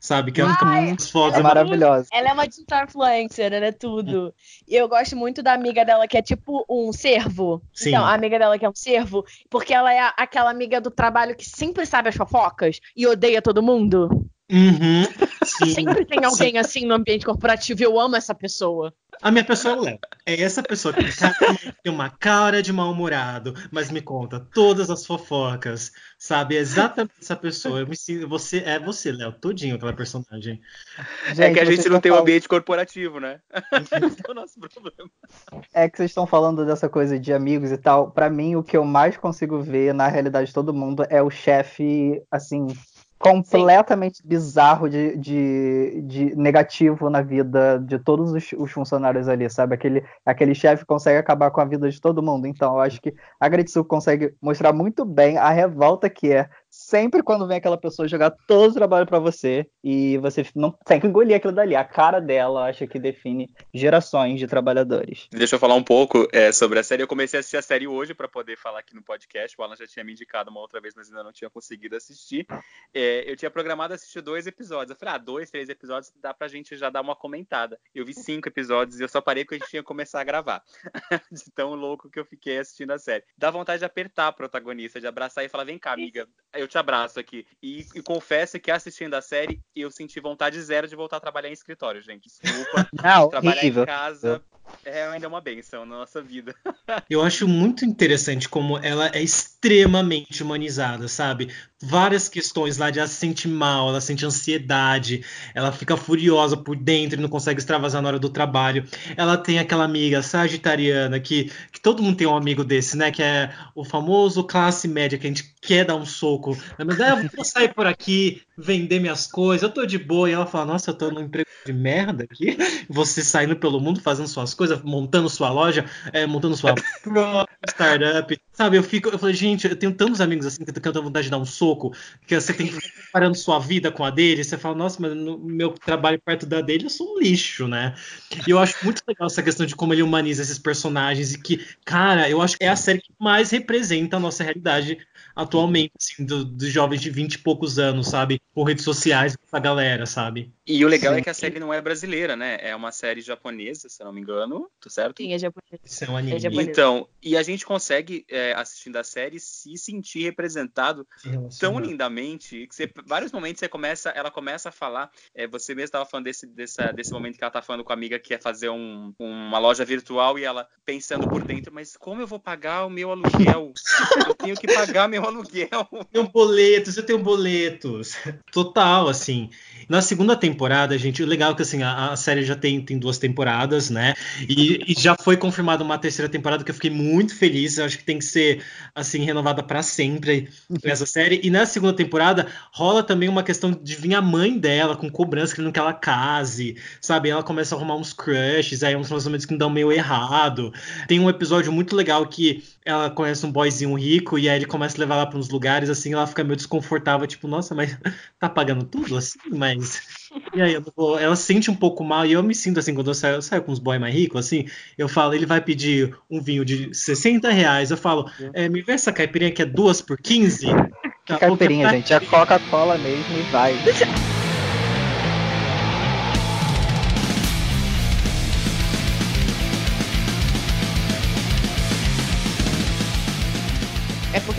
sabe? Que ela fica muito fotos. É maravilhosa. Ela é uma digital influencer, ela é tudo. E eu gosto muito da amiga dela que é tipo um servo. Sim. Então, a amiga dela que é um servo, porque ela é aquela amiga do trabalho que sempre sabe as fofocas e odeia todo mundo. Uhum, *laughs* sim, Sempre tem alguém sim. assim no ambiente corporativo e eu amo essa pessoa. A minha pessoa é o Léo. É essa pessoa que tem uma cara de mal-humorado, mas me conta todas as fofocas, sabe? É exatamente essa pessoa. Eu me sinto, você é você, Léo, todinho aquela personagem. Gente, é que a gente não tem um ambiente corporativo, né? *laughs* Esse é o nosso problema. É que vocês estão falando dessa coisa de amigos e tal. Para mim, o que eu mais consigo ver na realidade de todo mundo é o chefe, assim, completamente Sim. bizarro de, de, de, negativo na vida de todos os, os funcionários ali, sabe? Aquele, aquele chefe consegue acabar com a vida de todo mundo. Então, eu acho que a Gretsu consegue mostrar muito bem a revolta que é sempre quando vem aquela pessoa jogar todo o trabalho para você e você não tem que engolir aquilo dali. A cara dela, acho que define gerações de trabalhadores. Deixa eu falar um pouco é, sobre a série. Eu comecei a assistir a série hoje para poder falar aqui no podcast. O Alan já tinha me indicado uma outra vez, mas ainda não tinha conseguido assistir. É, eu tinha programado assistir dois episódios. Eu falei, ah, dois, três episódios dá pra gente já dar uma comentada. Eu vi cinco episódios e eu só parei porque a gente tinha que começar a gravar. *laughs* de tão louco que eu fiquei assistindo a série. Dá vontade de apertar a protagonista, de abraçar e falar, vem cá, amiga, eu te abraço aqui. E, e, confesso que assistindo a série, eu senti vontade zero de voltar a trabalhar em escritório, gente. Desculpa. *laughs* Não, trabalhar horrível. em casa é ainda uma benção na nossa vida. *laughs* Eu acho muito interessante como ela é extremamente humanizada, sabe? Várias questões lá de ela se sente mal, ela sente ansiedade, ela fica furiosa por dentro e não consegue extravasar na hora do trabalho. Ela tem aquela amiga sagitariana que, que todo mundo tem um amigo desse, né? Que é o famoso classe média que a gente quer dar um soco. Mas ah, eu vou sair por aqui, vender minhas coisas, eu tô de boa. E ela fala, nossa, eu tô num emprego de merda aqui. Você saindo pelo mundo, fazendo suas coisas, montando sua loja, é, montando sua startup. Sabe, eu fico, eu falei, gente, eu tenho tantos amigos assim que eu tenho vontade de dar um soco, que você tem que ir comparando sua vida com a dele, você fala, nossa, mas no meu trabalho perto da dele, eu sou um lixo, né? E eu acho muito legal essa questão de como ele humaniza esses personagens e que, cara, eu acho que é a série que mais representa a nossa realidade atualmente, assim, dos do jovens de 20 e poucos anos, sabe? Com redes sociais, com essa galera, sabe? E o legal Sim. é que a série não é brasileira, né? É uma série japonesa, se eu não me engano, tá certo? Sim, é japonesa. Isso é um anime. É então, e a gente consegue, é, assistindo a série, se sentir representado tão lindamente que você, vários momentos você começa, ela começa a falar. É, você mesmo estava falando desse, dessa, desse momento que ela tá falando com a amiga que é fazer um, uma loja virtual e ela pensando por dentro, mas como eu vou pagar o meu aluguel? eu tenho que pagar meu aluguel. Eu tenho boletos, eu tenho boletos. *laughs* Total, assim. Na segunda temporada, gente, o legal é que assim, a, a série já tem, tem duas temporadas, né? E, e já foi confirmada uma terceira temporada que eu fiquei muito feliz. Eu acho que tem que ser assim renovada para sempre essa *laughs* série. E na segunda temporada rola também uma questão de vir a mãe dela com cobrança querendo que ela case, sabe? Ela começa a arrumar uns crushes, aí uns relacionamentos que não dão meio errado. Tem um episódio muito legal que ela conhece um boyzinho rico e aí ele começa a levar ela para uns lugares assim, ela fica meio desconfortável, tipo, nossa, mas *laughs* tá pagando tudo assim, mas *laughs* e aí vou... ela sente um pouco mal e eu me sinto assim quando eu saio, eu saio com uns boys mais ricos assim, eu falo, ele vai pedir um vinho de 60 reais, eu falo, é, me vê essa caipirinha que é duas por 15? *laughs* Que caipirinha, gente, é Coca-Cola mesmo e vai.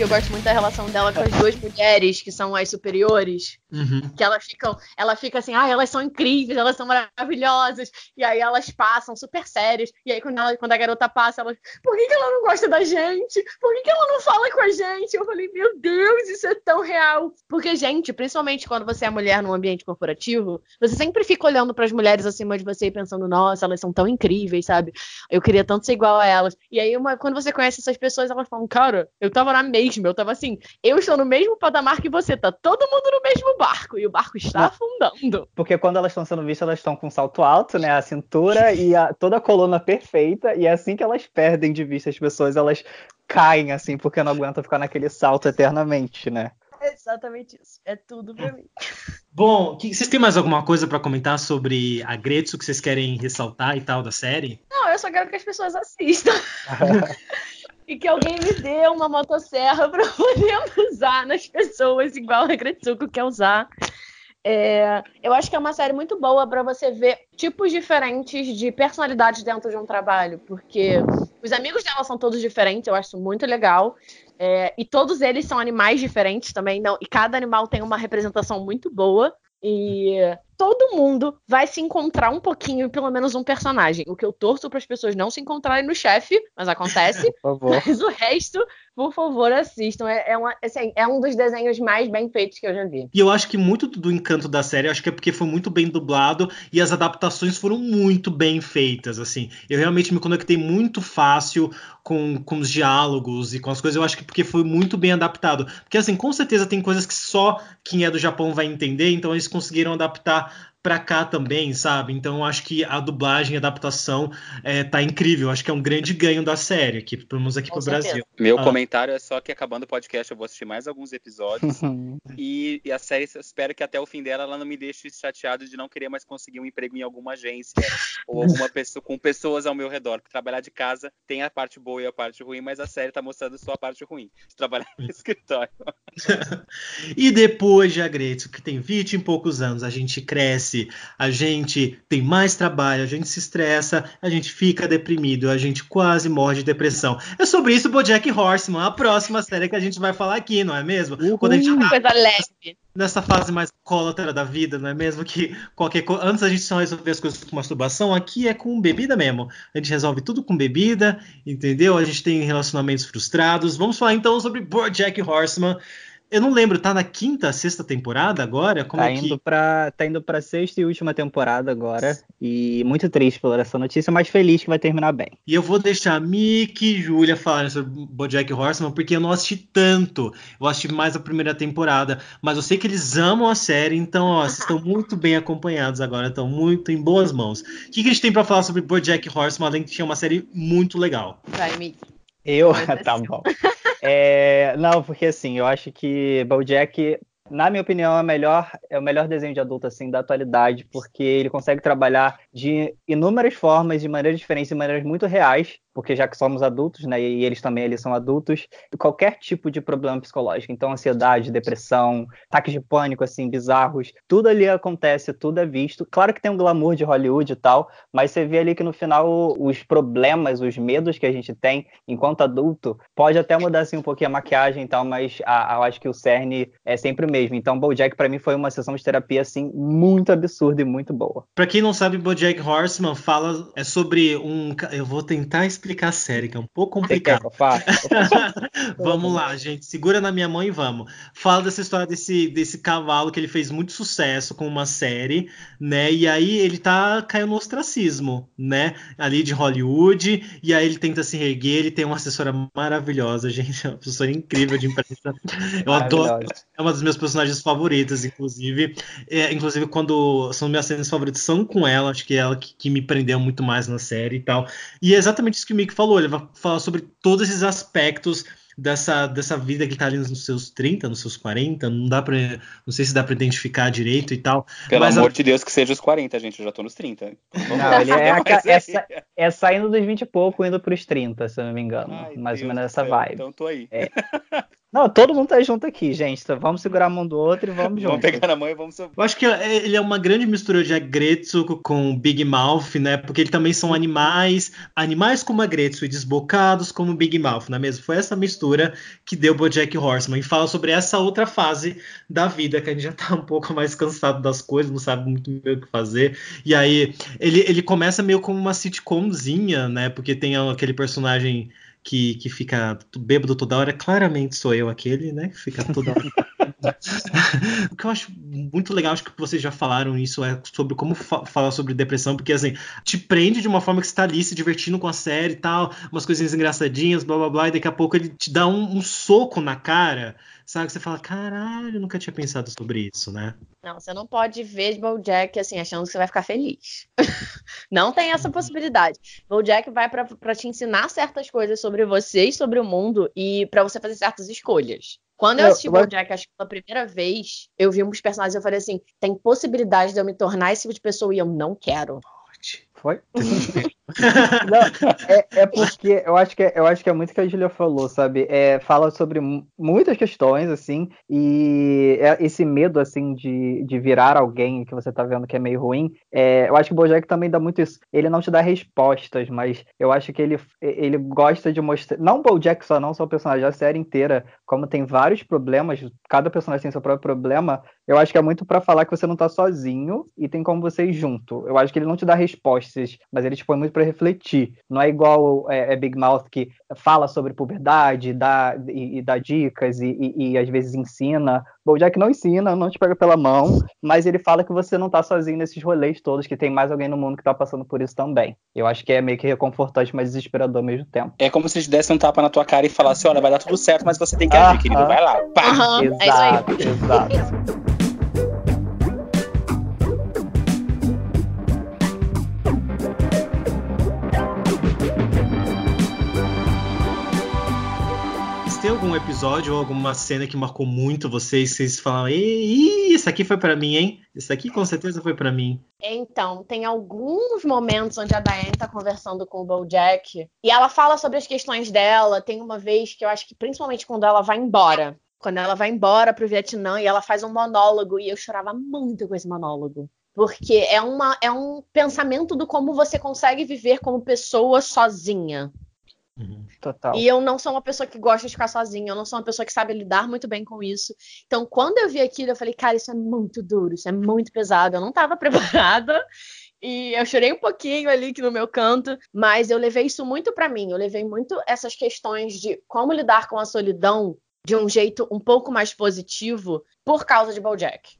Porque eu gosto muito da relação dela com as duas mulheres, que são as superiores. Uhum. Que elas ficam, ela fica assim, ah, elas são incríveis, elas são maravilhosas. E aí elas passam super sérias. E aí quando, ela, quando a garota passa, ela, por que, que ela não gosta da gente? Por que, que ela não fala com a gente? Eu falei, meu Deus, isso é tão real. Porque, gente, principalmente quando você é mulher num ambiente corporativo, você sempre fica olhando para as mulheres acima de você e pensando, nossa, elas são tão incríveis, sabe? Eu queria tanto ser igual a elas. E aí, uma, quando você conhece essas pessoas, elas falam, cara, eu tava na eu tava assim, eu estou no mesmo patamar que você, tá todo mundo no mesmo barco, e o barco está afundando. Porque quando elas estão sendo vistas, elas estão com salto alto, né, a cintura e a, toda a coluna perfeita, e é assim que elas perdem de vista as pessoas, elas caem, assim, porque não aguentam ficar naquele salto eternamente, né. É exatamente isso. É tudo pra mim. Bom, vocês têm mais alguma coisa para comentar sobre a Gretsu que vocês querem ressaltar e tal da série? Não, eu só quero que as pessoas assistam. *laughs* e que alguém me dê uma motosserra *laughs* para poder usar nas pessoas, igual a Gretsuko quer usar. É, eu acho que é uma série muito boa para você ver tipos diferentes de personalidades dentro de um trabalho, porque os amigos dela são todos diferentes, eu acho muito legal. É, e todos eles são animais diferentes também, não, e cada animal tem uma representação muito boa. E todo mundo vai se encontrar um pouquinho, pelo menos um personagem. O que eu torço para as pessoas não se encontrarem no chefe, mas acontece. *laughs* mas o resto por favor, assistam. É, é, uma, assim, é, um dos desenhos mais bem feitos que eu já vi. E eu acho que muito do encanto da série, acho que é porque foi muito bem dublado e as adaptações foram muito bem feitas, assim. Eu realmente me conectei muito fácil com, com os diálogos e com as coisas. Eu acho que porque foi muito bem adaptado. Porque, assim, com certeza tem coisas que só quem é do Japão vai entender, então eles conseguiram adaptar para cá também, sabe? Então acho que a dublagem, a adaptação é, tá incrível. Acho que é um grande ganho da série, aqui, pelo menos aqui Com pro certeza. Brasil. Meu ah. comentário é só que acabando o podcast eu vou assistir mais alguns episódios *laughs* e, e, a série, espero que até o fim dela ela não me deixe chateado de não querer mais conseguir um emprego em alguma agência ou alguma *laughs* pessoa com pessoas ao meu redor. Porque trabalhar de casa tem a parte boa e a parte ruim, mas a série tá mostrando só a parte ruim de trabalhar no *laughs* escritório. e depois de Agreto, que tem 20 e poucos anos, a gente cresce adoece, a gente tem mais trabalho, a gente se estressa, a gente fica deprimido, a gente quase morre de depressão. É sobre isso o BoJack Horseman, a próxima série que a gente vai falar aqui, não é mesmo? Uhul. Quando a gente tá Coisa leve. nessa fase mais cólatra da vida, não é mesmo? Que qualquer coisa. Antes a gente só resolver as coisas com masturbação, aqui é com bebida mesmo. A gente resolve tudo com bebida, entendeu? A gente tem relacionamentos frustrados. Vamos falar então sobre Bojack Horseman. Eu não lembro, tá na quinta, sexta temporada agora? Como Tá é que. indo, pra, tá indo pra sexta e última temporada agora. E muito triste por essa notícia, mas feliz que vai terminar bem. E eu vou deixar a Mick e Júlia falarem sobre Bojack Horseman, porque eu não assisti tanto. Eu assisti mais a primeira temporada. Mas eu sei que eles amam a série, então, ó, vocês estão muito bem acompanhados agora, estão muito em boas mãos. O que, que a gente tem pra falar sobre Bojack Horseman, além de que é uma série muito legal? Vai, Mickey. Eu, *laughs* tá bom. É, não, porque assim, eu acho que BoJack, na minha opinião, é, melhor, é o melhor desenho de adulto assim da atualidade, porque ele consegue trabalhar de inúmeras formas, de maneiras diferentes, de maneiras muito reais, porque já que somos adultos, né, e eles também eles são adultos, qualquer tipo de problema psicológico, então ansiedade, depressão, ataques de pânico assim bizarros, tudo ali acontece, tudo é visto. Claro que tem um glamour de Hollywood e tal, mas você vê ali que no final os problemas, os medos que a gente tem enquanto adulto, pode até mudar assim um pouquinho a maquiagem e tal, mas a- eu acho que o cerne é sempre o mesmo. Então, BoJack pra mim foi uma sessão de terapia assim muito absurda e muito boa. Pra quem não sabe, Bojack Horseman fala é sobre um. Eu vou tentar explicar a série, que é um pouco complicado. *laughs* vamos lá, gente. Segura na minha mão e vamos. Fala dessa história desse, desse cavalo que ele fez muito sucesso com uma série, né? E aí ele tá caindo no ostracismo, né? Ali de Hollywood. E aí ele tenta se reerguer. Ele tem uma assessora maravilhosa, gente. Uma assessora incrível de imprensa. Eu adoro. É uma das minhas personagens favoritas, inclusive. É, inclusive, quando são minhas cenas favoritas, são com ela. Acho que é ela que, que me prendeu muito mais na série e tal. E é exatamente isso que o Mick falou. Ele vai falar sobre todos esses aspectos dessa, dessa vida que tá ali nos seus 30, nos seus 40. Não dá pra. Não sei se dá pra identificar direito e tal. Pelo Mas a- amor de Deus, que seja os 40, gente. Eu já tô nos 30. Não, ele é, *laughs* a essa- é saindo dos 20 e pouco, indo pros 30, se eu não me engano. Ai, mais ou Deus menos do essa céu. vibe. Então tô aí. *laughs* Não, todo mundo tá junto aqui, gente. Então, vamos segurar a mão do outro e vamos *laughs* Vamos junto. pegar na mão e vamos. Eu acho que é- ele é uma grande mistura de Agretsuko com Big Mouth, né? Porque eles também são animais, animais como Agretsuko e desbocados como Big Mouth, não é mesmo? Foi essa mistura que deu BoJack Horseman e fala sobre essa outra fase da vida que a gente já tá um pouco mais cansado das coisas, não sabe muito bem o que fazer. E aí ele, ele começa meio como uma sitcomzinha, né? Porque tem aquele personagem que, que fica bêbado toda hora, claramente sou eu aquele, né? Fica toda hora. *laughs* o que eu acho muito legal, acho que vocês já falaram isso, é sobre como fa falar sobre depressão, porque assim, te prende de uma forma que você tá ali se divertindo com a série e tal, umas coisinhas engraçadinhas, blá blá blá, e daqui a pouco ele te dá um, um soco na cara, sabe? Você fala, caralho, eu nunca tinha pensado sobre isso, né? Não, você não pode ver BoJack assim achando que você vai ficar feliz. *laughs* não tem essa possibilidade. BoJack vai pra pra te ensinar certas coisas sobre você e sobre o mundo e pra você fazer certas escolhas. Quando eu Eu- assisti eu- BoJack, acho que pela primeira vez, eu vi uns personagens e eu falei assim, tem possibilidade de eu me tornar esse tipo de pessoa e eu não quero. Foi? *laughs* Não, é, é porque eu acho que é, eu acho que é muito que a Julia falou, sabe? É, fala sobre mu- muitas questões, assim, e é esse medo, assim, de, de virar alguém que você tá vendo que é meio ruim. é, eu acho que o Bojack também dá muito isso. Ele não te dá respostas, mas eu acho que ele, ele gosta de mostrar. Não o Bojack só, não só o personagem, a série inteira, como tem vários problemas, cada personagem tem seu próprio problema. Eu acho que é muito pra falar que você não tá sozinho e tem como você ir junto. Eu acho que ele não te dá respostas, mas ele te põe muito pra refletir. Não é igual é, é Big Mouth que fala sobre puberdade dá, e, e dá dicas e, e- e às vezes ensina. Bojack não ensina, não te pega pela mão, mas ele fala que você não tá sozinho nesses rolês todos, que tem mais alguém no mundo que tá passando por isso também. Eu acho que é meio que reconfortante, mas desesperador ao mesmo tempo. É como se te desse um tapa na tua cara e falasse: olha, vai dar tudo certo, mas você tem que agir, Aham. querido. Vai lá. Pá! Aham, é isso aí. exato, algum episódio ou alguma cena que marcou muito vocês, vocês falam, isso aqui foi pra mim, hein? Isso aqui com certeza foi pra mim. Então, tem alguns momentos onde a Diane tá conversando com o BoJack e ela fala sobre as questões dela. Tem uma vez que eu acho que principalmente quando ela vai embora, quando ela vai embora pro Vietnã e ela faz um monólogo e eu chorava muito com esse monólogo. Porque é, uma, é um pensamento do como você consegue viver como pessoa sozinha. Uhum. Total. E eu não sou uma pessoa que gosta de ficar sozinha, eu não sou uma pessoa que sabe lidar muito bem com isso. Então, quando eu vi aquilo, eu falei, cara, isso é muito duro, isso é muito pesado. Eu não estava *laughs* preparada. E eu chorei um pouquinho ali no meu canto, mas eu levei isso muito para mim. Eu levei muito essas questões de como lidar com a solidão de um jeito um pouco mais positivo por causa de BoJack.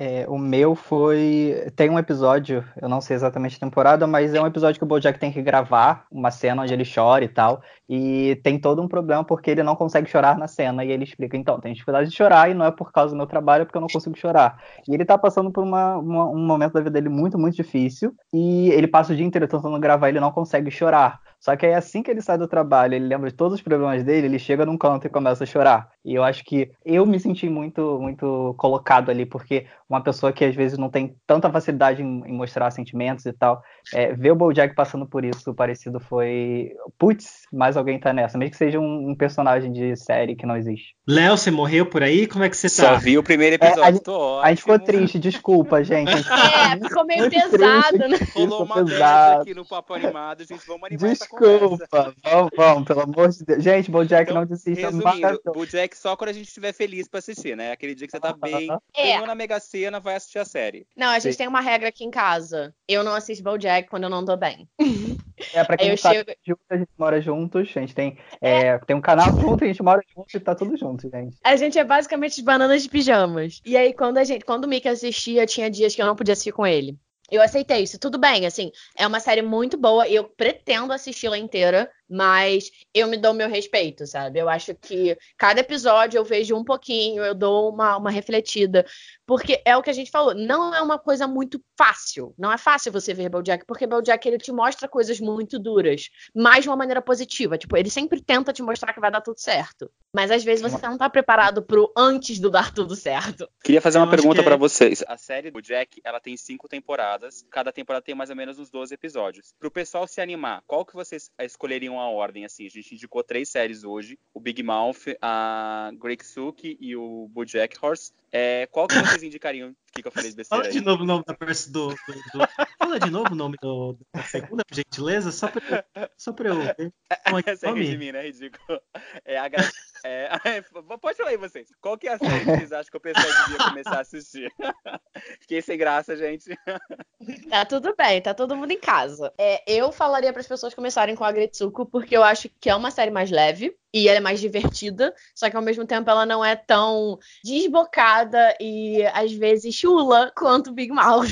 É, o meu foi. Tem um episódio, eu não sei exatamente a temporada, mas é um episódio que o Bojack tem que gravar uma cena onde ele chora e tal. E tem todo um problema porque ele não consegue chorar na cena. E ele explica: então, tem dificuldade de chorar e não é por causa do meu trabalho, é porque eu não consigo chorar. E ele tá passando por uma, uma, um momento da vida dele muito, muito difícil. E ele passa o dia inteiro tentando gravar e ele não consegue chorar. Só que aí assim que ele sai do trabalho, ele lembra de todos os problemas dele, ele chega num canto e começa a chorar. E eu acho que eu me senti muito, muito colocado ali, porque uma pessoa que às vezes não tem tanta facilidade em, em mostrar sentimentos e tal, é, ver o BoJack passando por isso parecido foi, putz, mais alguém tá nessa, mesmo que seja um, um personagem de série que não existe. Léo, você morreu por aí? Como é que você Só tá? vi o primeiro É, episódio, a, gente, tô ótimo. a gente ficou triste, desculpa, gente. A gente ficou É, ficou meio pesado, triste. né? Rolou uma pesado. aqui no Papo Animado, gente, vamos animar conversa. Desculpa, vamos, vamos, pelo amor de Deus. Gente, BoJack Então, não desista. Resumindo. Bojack só quando a gente estiver feliz pra assistir, né? Aquele dia que você tá bem, É. ganhou na Mega Sena, vai assistir a série. Não, a gente Sim. tem uma regra aqui em casa. Eu não assisto BoJack quando eu não tô bem. *laughs* É, pra quem não sabe, chego- junto, a gente mora juntos, a gente tem, é, tem um canal junto, a gente mora junto e tá tudo junto, gente. A gente é basicamente bananas de pijamas. E aí, quando a gente, quando o Mickey assistia, tinha dias que eu não podia assistir com ele. Eu aceitei isso, tudo bem, assim, é uma série muito boa e eu pretendo assisti-la inteira, mas eu me dou meu respeito, sabe? Eu acho que cada episódio eu vejo um pouquinho, eu dou uma, uma refletida, porque é o que a gente falou, não é uma coisa muito fácil, não é fácil você ver BoJack, porque BoJack ele te mostra coisas muito duras, mas de uma maneira positiva, tipo, ele sempre tenta te mostrar que vai dar tudo certo, mas às vezes você não tá preparado pro antes do dar tudo certo. Queria fazer Eu uma acho pergunta que é- pra vocês. A série do Jack, ela tem cinco temporadas. Cada temporada tem mais ou menos uns 12 episódios. Pro pessoal se animar, qual que vocês escolheriam a ordem, assim? A gente indicou três séries hoje. O Big Mouth, a Greek Suki e o Bojack Horse. É, qual que vocês indicariam? O que, que eu falei besteira Fala aí? de novo o nome da perso do, do- do- Fala de novo o nome do, da segunda, por gentileza, só pra eu, só pra eu ver. Como é que é o Essa é de mim, né? Ridículo. É a gra- é, *laughs* Pode falar aí vocês. Qual que é a série que vocês acham que o pessoal devia começar a assistir? *laughs* Fiquei sem graça, gente. *laughs* Tá tudo bem, tá todo mundo em casa. É, eu falaria para as pessoas começarem com a Gretsuko, porque eu acho que é uma série mais leve e ela é mais divertida, só que ao mesmo tempo ela não é tão desbocada e às vezes chula quanto Big Mouth.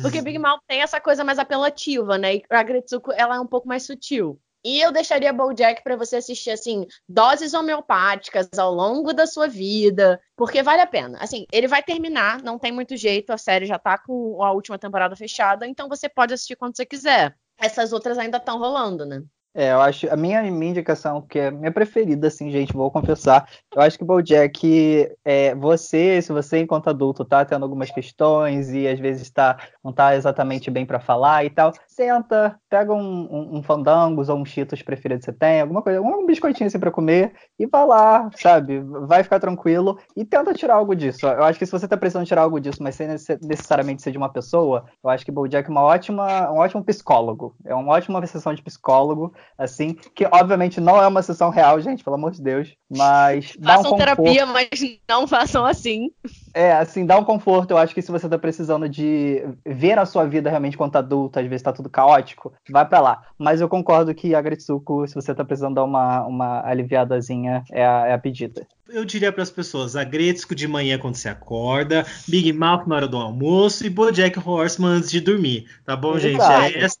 Porque Big Mouth tem essa coisa mais apelativa, né? E a Gretsuko ela é um pouco mais sutil. E eu deixaria BoJack para você assistir assim, doses homeopáticas ao longo da sua vida, porque vale a pena. Assim, ele vai terminar, não tem muito jeito, a série já tá com a última temporada fechada, então você pode assistir quando você quiser. Essas outras ainda estão rolando, né? É, eu acho, a minha, minha indicação, que é minha preferida, assim, gente, vou confessar, eu acho que BoJack, é, você, se você enquanto adulto tá tendo algumas questões e às vezes tá, não tá exatamente bem pra falar e tal, senta, pega um, um, um fandangos ou um cheetos preferido que você tem, alguma coisa, um biscoitinho assim pra comer e vai lá, sabe, vai ficar tranquilo e tenta tirar algo disso. Eu acho que se você tá precisando tirar algo disso, mas sem nece- necessariamente ser de uma pessoa, eu acho que BoJack é uma ótima, um ótimo psicólogo, é uma ótima sessão de psicólogo, assim, que obviamente não é uma sessão real, gente, pelo amor de Deus, mas um Façam conforto. terapia, mas não façam assim. É, assim, dá um conforto. Eu acho que se você tá precisando de ver a sua vida realmente quanto adulto, às vezes tá tudo caótico, vai pra lá. Mas eu concordo que a Gretsuko, se você tá precisando dar uma, uma aliviadazinha, é a, é a pedida. Eu diria para as pessoas, a Gretzko de manhã quando você acorda, Big Mouth na hora do almoço e Bojack Horseman antes de dormir, tá bom, gente? Exato. É essa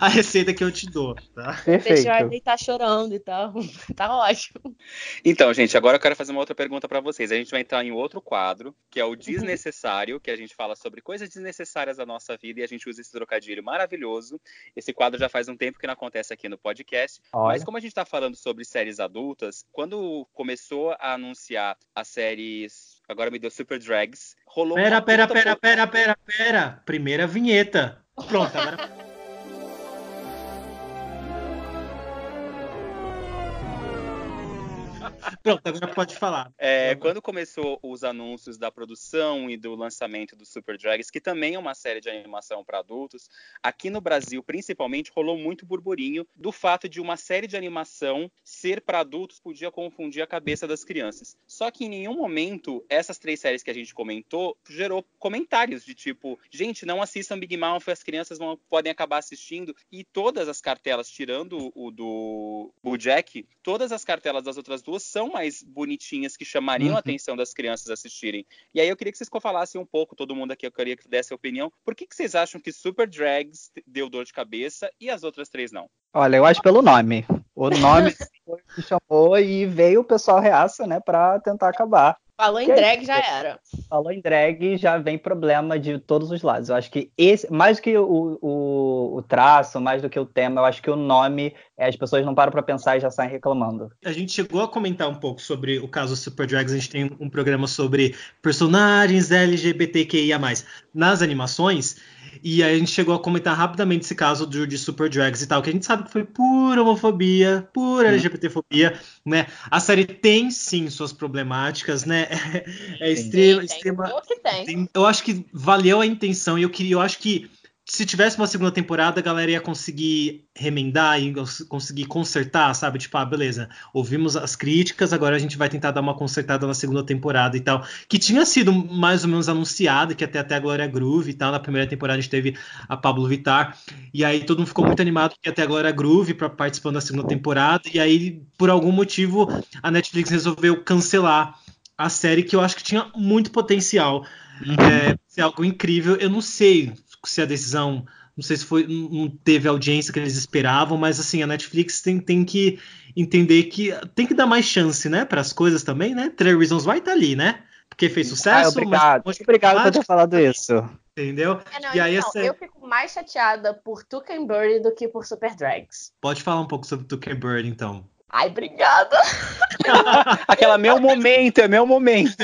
a receita que eu te dou, tá? Perfeito. Deixa ele tá chorando e tal. *laughs* Tá ótimo. Então, gente, agora eu quero fazer uma outra pergunta pra vocês. A gente vai entrar em outro quadro, que é o desnecessário, que a gente fala sobre coisas desnecessárias da nossa vida e a gente usa esse trocadilho maravilhoso. Esse quadro já faz um tempo que não acontece aqui no podcast. Olha. Mas como a gente tá falando sobre séries adultas, quando começou a anunciar as séries. Agora me deu Super Drags. Rolou Pera, pera, pera, pera, pera, pera. Primeira vinheta. Pronto, agora. Pronto, agora pode falar. É, quando começou os anúncios da produção e do lançamento do Super Drags, que também é uma série de animação para adultos, aqui no Brasil, principalmente, rolou muito burburinho do fato de uma série de animação ser para adultos podia confundir a cabeça das crianças. Só que em nenhum momento essas três séries que a gente comentou gerou comentários de tipo, gente, não assistam Big Mouth, as crianças vão, podem acabar assistindo. E todas as cartelas, tirando o do Jack, todas as cartelas das outras duas são mais bonitinhas, que chamariam Uhum. a atenção das crianças assistirem. E aí eu queria que vocês falassem um pouco, todo mundo aqui, eu queria que desse a opinião. Por que, que vocês acham que Super Drags deu dor de cabeça e as outras três não? Olha, eu acho pelo nome. O nome *laughs* foi que chamou e veio o pessoal reaça, né, pra tentar acabar. Falou em Que drag, já era. Falou em drag, já vem problema de todos os lados. Eu acho que esse, mais do que o, o, o traço, mais do que o tema, eu acho que o nome, é, as pessoas não param pra pensar e já saem reclamando. A gente chegou a comentar um pouco sobre o caso Super Drags. A gente tem um programa sobre personagens LGBTQIA+, nas animações. E aí a gente chegou a comentar rapidamente esse caso de, de Super Drags e tal, que a gente sabe que foi pura homofobia, pura LGBTfobia, né? A série tem, sim, suas problemáticas, né? *laughs* É, é extrema, tem- eu acho que valeu a intenção e eu queria, eu acho que se tivesse uma segunda temporada, a galera ia conseguir remendar e conseguir consertar, sabe? Tipo, ah, beleza, ouvimos as críticas, agora a gente vai tentar dar uma consertada na segunda temporada e tal. Que tinha sido mais ou menos anunciado, que até até a Glória Groove e tal. Na primeira temporada a gente teve a Pablo Vittar. E aí todo mundo ficou muito animado que até a Glória Groove para participando da segunda temporada. E aí, por algum motivo, a Netflix resolveu cancelar a série que eu acho que tinha muito potencial. É, ser algo incrível. Eu não sei se a decisão, não sei se foi, não teve a audiência que eles esperavam, mas assim, a Netflix tem, tem que entender que tem que dar mais chance, né, para as coisas também, né? Three Reasons Why tá ali, né? Porque fez Ah, sucesso, obrigado. mas Obrigado por ter falado isso. entendeu? É, não, E aí então, essa- eu fico mais chateada por Tuca Bird do que por Super Drags. Pode falar um pouco sobre Tucker Bird, então. Ai, obrigada. *laughs* Aquela meu momento, é meu momento.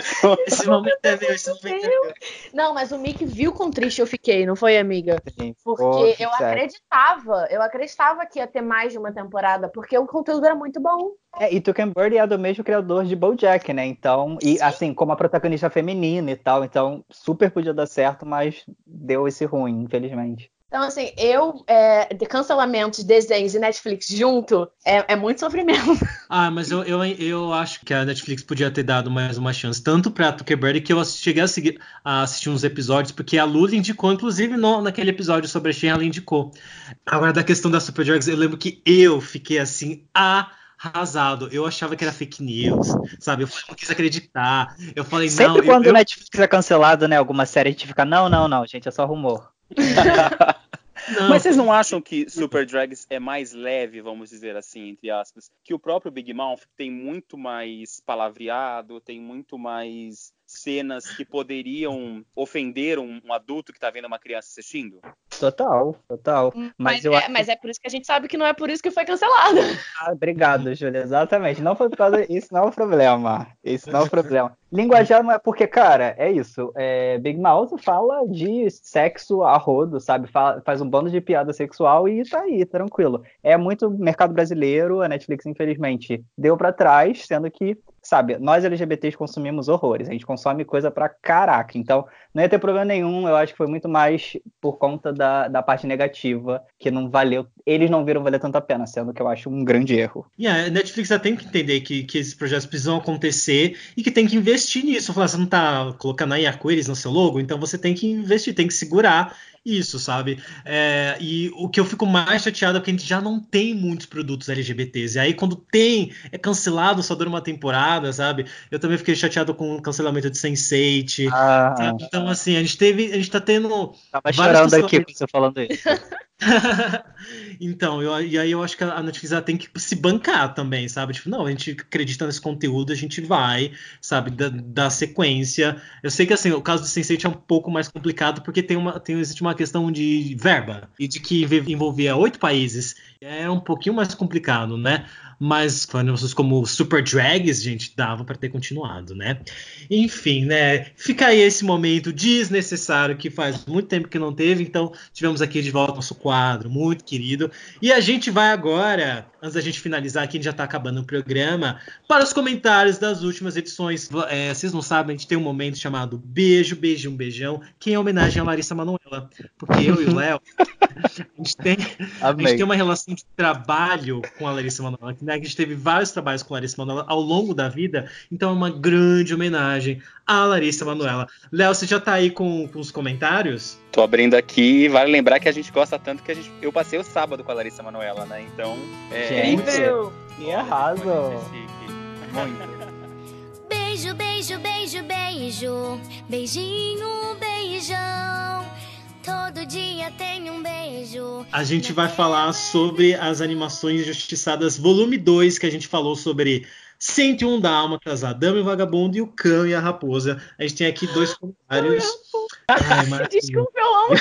Esse momento é meu, esse momento é meu. Não, mas o Mick viu quão triste eu fiquei, não foi, amiga? Sim. Porque eu acreditava, eu acreditava que ia ter mais de uma temporada, porque o conteúdo era muito bom. É, e Tuken Bird é do mesmo criador de BoJack, né? Então, e assim, como a protagonista feminina e tal, então super podia dar certo, mas deu esse ruim, infelizmente. Então, assim, eu, é, de cancelamentos, desenhos e Netflix junto, é, é muito sofrimento. *laughs* Ah, mas eu, eu, eu acho que a Netflix podia ter dado mais uma chance, tanto pra Tucker Bird que eu cheguei a, seguir, a assistir uns episódios, porque a Lula indicou, inclusive no, naquele episódio sobre a Shen, ela indicou. Agora, da questão da Super Drugs, eu lembro que eu fiquei assim, arrasado. Eu achava que era fake news, sabe? Eu não quis acreditar. Eu falei, não. Sempre eu- quando eu, o Netflix é cancelado, né, alguma série, a gente fica, não, não, não, gente, é só rumor. *laughs* não. Mas vocês não acham que Super Drags é mais leve, vamos dizer assim, entre aspas, que o próprio Big Mouth tem muito mais palavreado, tem muito mais cenas que poderiam ofender um, um adulto que tá vendo uma criança assistindo? Total, total. Mas, eu é, acho mas é por isso que a gente sabe que não é por isso que foi cancelado. *laughs* Ah, obrigado, Júlia. Exatamente. Não foi por causa. Isso não é o problema. Isso não é o problema. Linguajar não é porque, cara, é isso. É, Big Mouth fala de sexo a rodo, sabe? Fala- faz um bando de piada sexual e tá aí, tranquilo. É muito mercado brasileiro, a Netflix, infelizmente, deu pra trás, sendo que, sabe, nós LGBTs consumimos horrores. A gente consome coisa pra caraca. Então, não ia ter problema nenhum. Eu acho que foi muito mais por conta da, da parte negativa, que não valeu. Eles não viram valer tanto a pena, sendo que eu acho um grande erro. E a Netflix já tem que entender que, que esses projetos precisam acontecer e que tem que investir nisso. Falar, você não tá colocando aí arco-íris no seu logo, então você tem que investir, tem que segurar isso, sabe? É, e o que eu fico mais chateado é que a gente já não tem muitos produtos LGBTs. E aí, quando tem, é cancelado, só dura uma temporada, sabe? Eu também fiquei chateado com o cancelamento de Sense8. Ah? Então, assim, a gente teve. A gente tá tendo tava chorando aqui você falando isso. *laughs* *laughs* então, eu- e aí eu acho que a Netflix tem que se bancar também, sabe? Tipo, não, a gente acredita nesse conteúdo, a gente vai, sabe, da, da sequência. Eu sei que assim, o caso do Sense8 é um pouco mais complicado porque tem uma, tem, existe uma questão de verba e de que envolvia oito países é um pouquinho mais complicado, né? Mas animações como Super Drags, gente, dava para ter continuado, né? Enfim, né? Fica aí esse momento desnecessário que faz muito tempo que não teve, então tivemos aqui de volta nosso quadro, muito querido. E a gente vai agora, antes da gente finalizar aqui, a gente já tá acabando o programa, para os comentários das últimas edições. É, vocês não sabem, a gente tem um momento chamado Beijo, Beijo, um Beijão, que é em homenagem a Larissa Manoela. Porque eu e o Léo, a gente tem, a gente tem uma relação de trabalho com a Larissa Manoela, né? A gente teve vários trabalhos com a Larissa Manoela ao longo da vida, então é uma grande homenagem à Larissa Manoela. Léo, você já tá aí com, com os comentários? Tô abrindo aqui, vale lembrar que a gente gosta tanto que a gente, eu passei o sábado com a Larissa Manoela, né? Então, é gente, que arraso. Muito. Beijo, beijo, beijo, beijo, beijinho, beijão. Todo dia tem um beijo. A gente vai falar sobre as animações Justiçadas Volume 2, que a gente falou sobre 101 Dálmatas, a Dama e o Vagabundo e o Cão e a Raposa. A gente tem aqui dois comentários. Ai, Desculpa, eu amo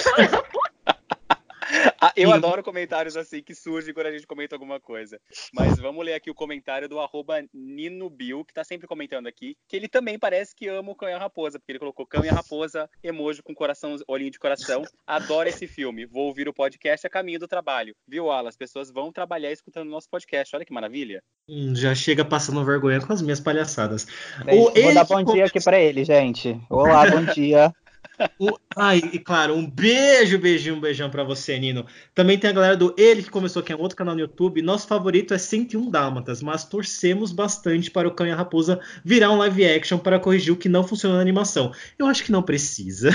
Ah, eu adoro comentários assim que surgem quando a gente comenta alguma coisa. Mas vamos ler aqui o comentário do arroba NinoBill, que tá sempre comentando aqui, que ele também parece que ama o Cão e a Raposa, porque ele colocou Cão e a Raposa, emoji com coração, olhinho de coração. Adoro esse filme. Vou ouvir o podcast a caminho do trabalho. Viu, Ala? As pessoas vão trabalhar escutando o nosso podcast. Olha que maravilha. Hum, já chega passando vergonha com as minhas palhaçadas. Vou dar bom dia aqui para ele, gente. Olá, bom dia. *laughs* O, ai, e claro, um beijo, beijinho, um beijão para você, Nino. Também tem a galera do Ele, que começou aqui, é um outro canal no YouTube. Nosso favorito é 101 Dálmatas, mas torcemos bastante para o Cão e a Raposa virar um live action para corrigir o que não funciona na animação. Eu acho que não precisa.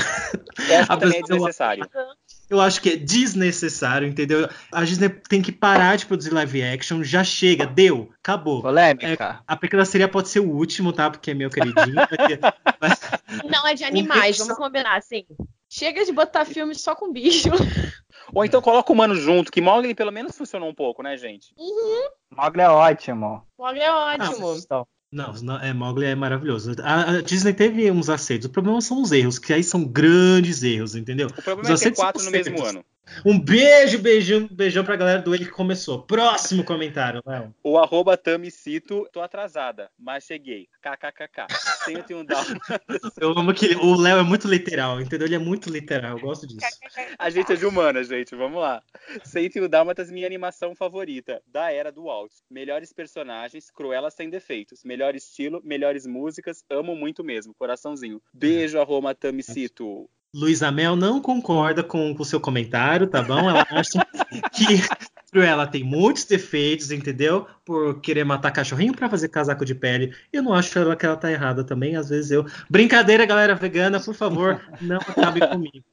Eu acho que *laughs* também é desnecessário. Eu acho que é desnecessário, entendeu? A Disney tem que parar de produzir live action, já chega, deu, acabou. Polêmica. É, a Pequena Seria pode ser o último, tá? Porque é meu queridinho. *laughs* mas... Não, é de animais, vamos combinar, assim. Chega de botar filme só com bicho. Ou então coloca o humano junto, que Mogli pelo menos funcionou um pouco, né, gente? Uhum. Mogli é ótimo. Mogli é ótimo. Ah, não, não, é, Mowgli é maravilhoso. A, a, Disney teve uns aceitos. O problema são os erros, que aí são grandes erros, entendeu? O problema os é ter quatro no mesmo ano. Um beijo, beijão, beijão pra galera do Ele que começou. Próximo comentário, Léo. O arroba Tamicito, tô atrasada, mas cheguei. KKKK. um down. *laughs* Eu amo que o Léo é muito literal, entendeu? Ele é muito literal, eu gosto disso. A gente é de humana, gente, vamos lá. um Dálmatas, minha animação favorita, da era do Walt. Melhores personagens, Cruella sem defeitos. Melhor estilo, melhores músicas, amo muito mesmo, coraçãozinho. Beijo, arroba Tamicito. Luísa Mel não concorda com o seu comentário, tá bom? Ela acha que ela tem muitos defeitos, entendeu? Por querer matar cachorrinho para fazer casaco de pele. Eu não acho ela que ela tá errada também. Às vezes eu. Brincadeira, galera vegana, por favor, não acabe comigo.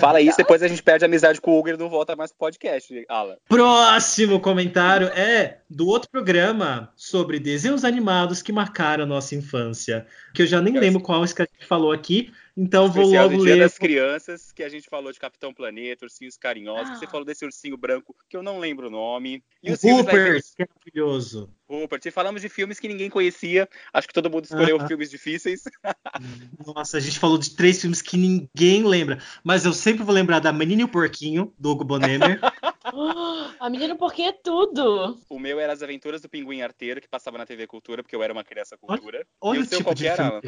Fala isso, depois a gente perde a amizade com o Hugo e não volta mais pro podcast, Alan. Próximo comentário é do outro programa sobre desenhos animados que marcaram a nossa infância. Que eu já nem lembro qual que a gente falou aqui, então vou logo do ler. Das Crianças, que a gente falou de Capitão Planeta, Ursinhos Carinhosos, ah. que você falou desse ursinho branco, que eu não lembro o nome. E o Rupert, que é maravilhoso. Rupert. E falamos de filmes que ninguém conhecia. Acho que todo mundo escolheu -huh. filmes difíceis. *laughs* Nossa, a gente falou de três filmes que ninguém lembra. Mas eu sempre vou lembrar da Menina e o Porquinho, do Hugo Bonemer. *laughs* *gasps* a Menina e o Porquinho é tudo. O meu era As Aventuras do Pinguim Arteiro, que passava na TV Cultura, porque eu era uma criança cultura. Olha, olha o, o tipo de. Era?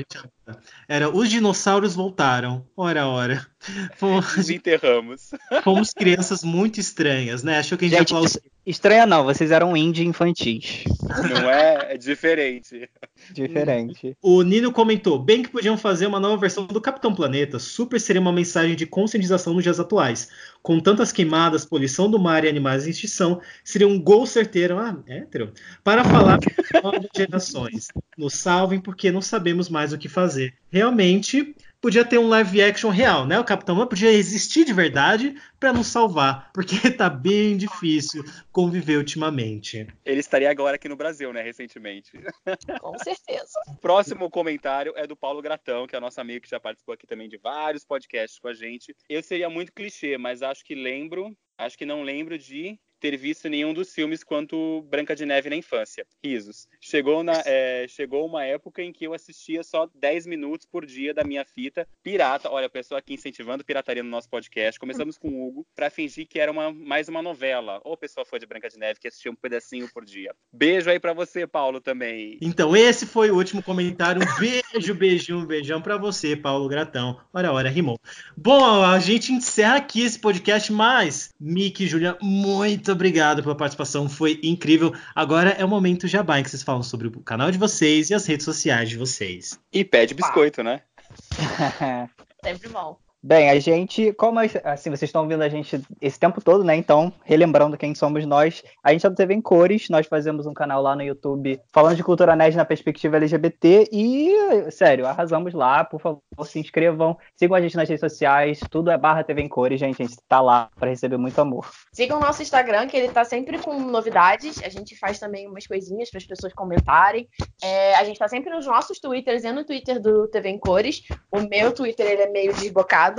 era Os Dinossauros Voltaram. Ora, ora. *laughs* Fomos... Nos enterramos. Fomos crianças muito estranhas, né? Achou que a gente, gente ia falar... Estranha não, vocês eram indie infantis. Não é? É diferente. Diferente. O Nino comentou: bem que podiam fazer uma nova versão do Capitão Planeta. Super seria uma mensagem de conscientização nos dias atuais. Com tantas queimadas, poluição do mar e animais em extinção, seria um gol certeiro, ah, hétero, para falar para novas gerações. Nos salvem porque não sabemos mais o que fazer. Realmente, podia ter um live action real, né? O Capitão Planeta podia existir de verdade para nos salvar, porque *laughs* tá bem difícil conviver ultimamente. Ele estaria agora aqui no Brasil, né, recentemente. *laughs* Com certeza. *laughs* Próximo comentário é do Paulo Gratão, que é nosso amigo que já participou aqui também de vários podcasts com a gente. Eu seria muito clichê, mas acho que lembro, acho que não lembro de ter visto nenhum dos filmes quanto Branca de Neve na infância. Risos. Chegou, na, *laughs* é, chegou uma época em que eu assistia só 10 minutos por dia da minha fita pirata. Olha, a pessoa aqui incentivando pirataria no nosso podcast. Começamos com o Hugo para fingir que era uma, mais uma novela. Ou pessoa foi de Branca de Neve que assistia um pedacinho por dia. Beijo aí para você, Paulo, também. Então, esse foi o último comentário. Um beijo, *laughs* beijinho, um beijão para você, Paulo Gratão. Ora, ora, rimou. Bom, a gente encerra aqui esse podcast, mas, Mickey e Julia, muito obrigado pela participação, foi incrível. Agora é o momento jabá em que vocês falam sobre o canal de vocês e as redes sociais de vocês. E pede biscoito, né? *laughs* Sempre bom. Bem, a gente, como assim, vocês estão ouvindo a gente esse tempo todo, né? Então, relembrando quem somos nós, a gente TV em Cores, nós fazemos um canal lá no YouTube falando de cultura nerd na perspectiva LGBT e, sério, arrasamos lá, por favor, se inscrevam, sigam a gente nas redes sociais, tudo é barra TV em Cores, gente, a gente tá lá para receber muito amor. Sigam o nosso Instagram, que ele tá sempre com novidades, a gente faz também umas coisinhas para as pessoas comentarem, é, a gente tá sempre nos nossos Twitters e no Twitter do TV em Cores, o meu Twitter, ele é meio desbocado,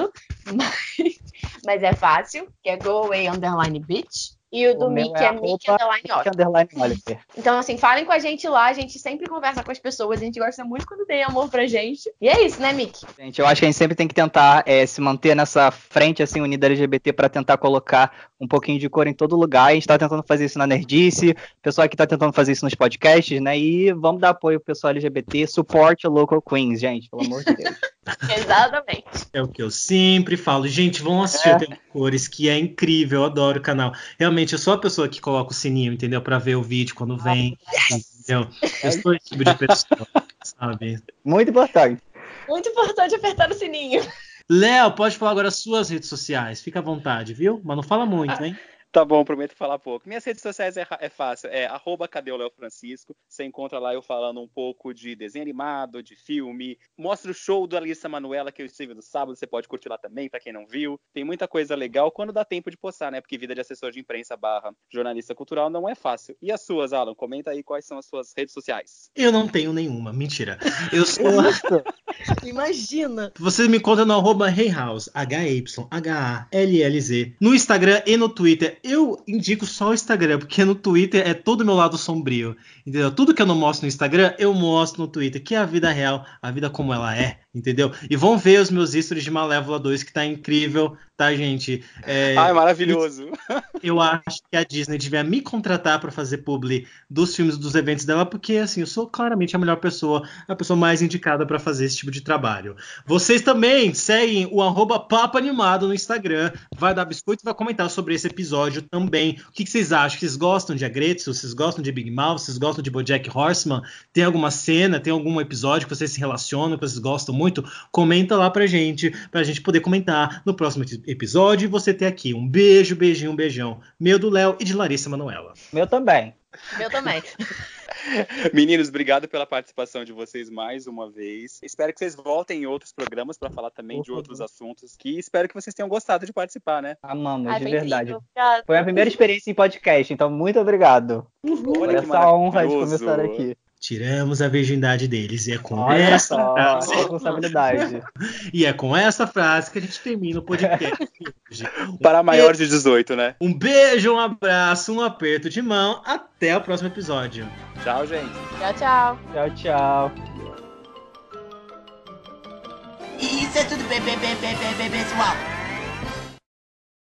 mas, mas é fácil, que é go away underline bitch. E o do O Mickey é é, Mickey underline Oliver. Underline Oliver. Então, assim, falem com a gente lá, a gente sempre conversa com as pessoas, a gente gosta muito quando tem amor pra gente. E é isso, né, Mickey? Gente, eu acho que a gente sempre tem que tentar é, se manter nessa frente assim unida LGBT para tentar colocar um pouquinho de cor em todo lugar. A gente está tentando fazer isso na Nerdice, o pessoal aqui está tentando fazer isso nos podcasts, né? E vamos dar apoio pro pessoal LGBT, suporte local queens, gente, pelo amor de Deus. *laughs* Exatamente. É o que eu sempre falo. Gente, vão assistir É. o Tempo Cores, que é incrível, eu adoro o canal. Realmente, eu sou a pessoa que coloca o sininho, entendeu? Pra ver o vídeo quando vem, entendeu? Eu sou esse tipo de pessoa, sabe? Muito importante. Muito importante apertar o sininho. Léo, pode falar agora as suas redes sociais. Fica à vontade, viu? Mas não fala muito, hein? Tá bom, prometo falar pouco. Minhas redes sociais é, é fácil, é arroba cadê o Léo Francisco. Você encontra lá eu falando um pouco de desenho animado, de filme. Mostra o show da Alissa Manuela que eu estive no sábado, você pode curtir lá também, pra quem não viu. Tem muita coisa legal quando dá tempo de postar, né? Porque vida de assessor de imprensa barra jornalista cultural não é fácil. E as suas, Alan? Comenta aí quais são as suas redes sociais. Eu não tenho nenhuma, mentira. Eu *laughs* sou. Imagina. Você me encontra no arroba HeyHouse, H-Y-H-A-L-L-Z, no Instagram e no Twitter. Eu indico só o Instagram, porque no Twitter é todo o meu lado sombrio. Entendeu? Tudo que eu não mostro no Instagram, eu mostro no Twitter, que é a vida real, a vida como ela é, entendeu? E vão ver os meus stories de Malévola 2, que tá incrível, tá, gente? É, *laughs* Ai, maravilhoso. *laughs* eu acho que a Disney devia me contratar para fazer publi dos filmes dos eventos dela, porque assim, eu sou claramente a melhor pessoa, a pessoa mais indicada para fazer esse tipo de trabalho. Vocês também seguem o arroba Papo Animado no Instagram, vai dar biscoito e vai comentar sobre esse episódio também. O que, que vocês acham? Vocês gostam de Agretsu? Vocês gostam de Big Mouth? Vocês gostam de Bojack Horseman? Tem alguma cena, tem algum episódio que vocês se relacionam, que vocês gostam muito? Comenta lá pra gente, pra gente poder comentar no próximo episódio e você ter aqui um beijo, beijinho, um beijão. Meu do Léo e de Larissa Manoela. Meu também. Meu também. *laughs* Meninos, obrigado pela participação de vocês mais uma vez. Espero que vocês voltem em outros programas para falar também de outros assuntos. Que espero que vocês tenham gostado de participar, né? Amamos, Ai, de foi verdade. Foi a primeira experiência em podcast, então muito obrigado por Olha que essa honra de começar aqui. Tiramos a virgindade deles. E é com Olha essa só, frase, responsabilidade. *laughs* e é com essa frase que a gente termina o podcast hoje. *laughs* Para maiores de 18, né? Um beijo, um abraço, um aperto de mão. Até o próximo episódio. Tchau, gente. Tchau, tchau. Tchau, tchau. Isso é tudo bem, bem, bem, pessoal.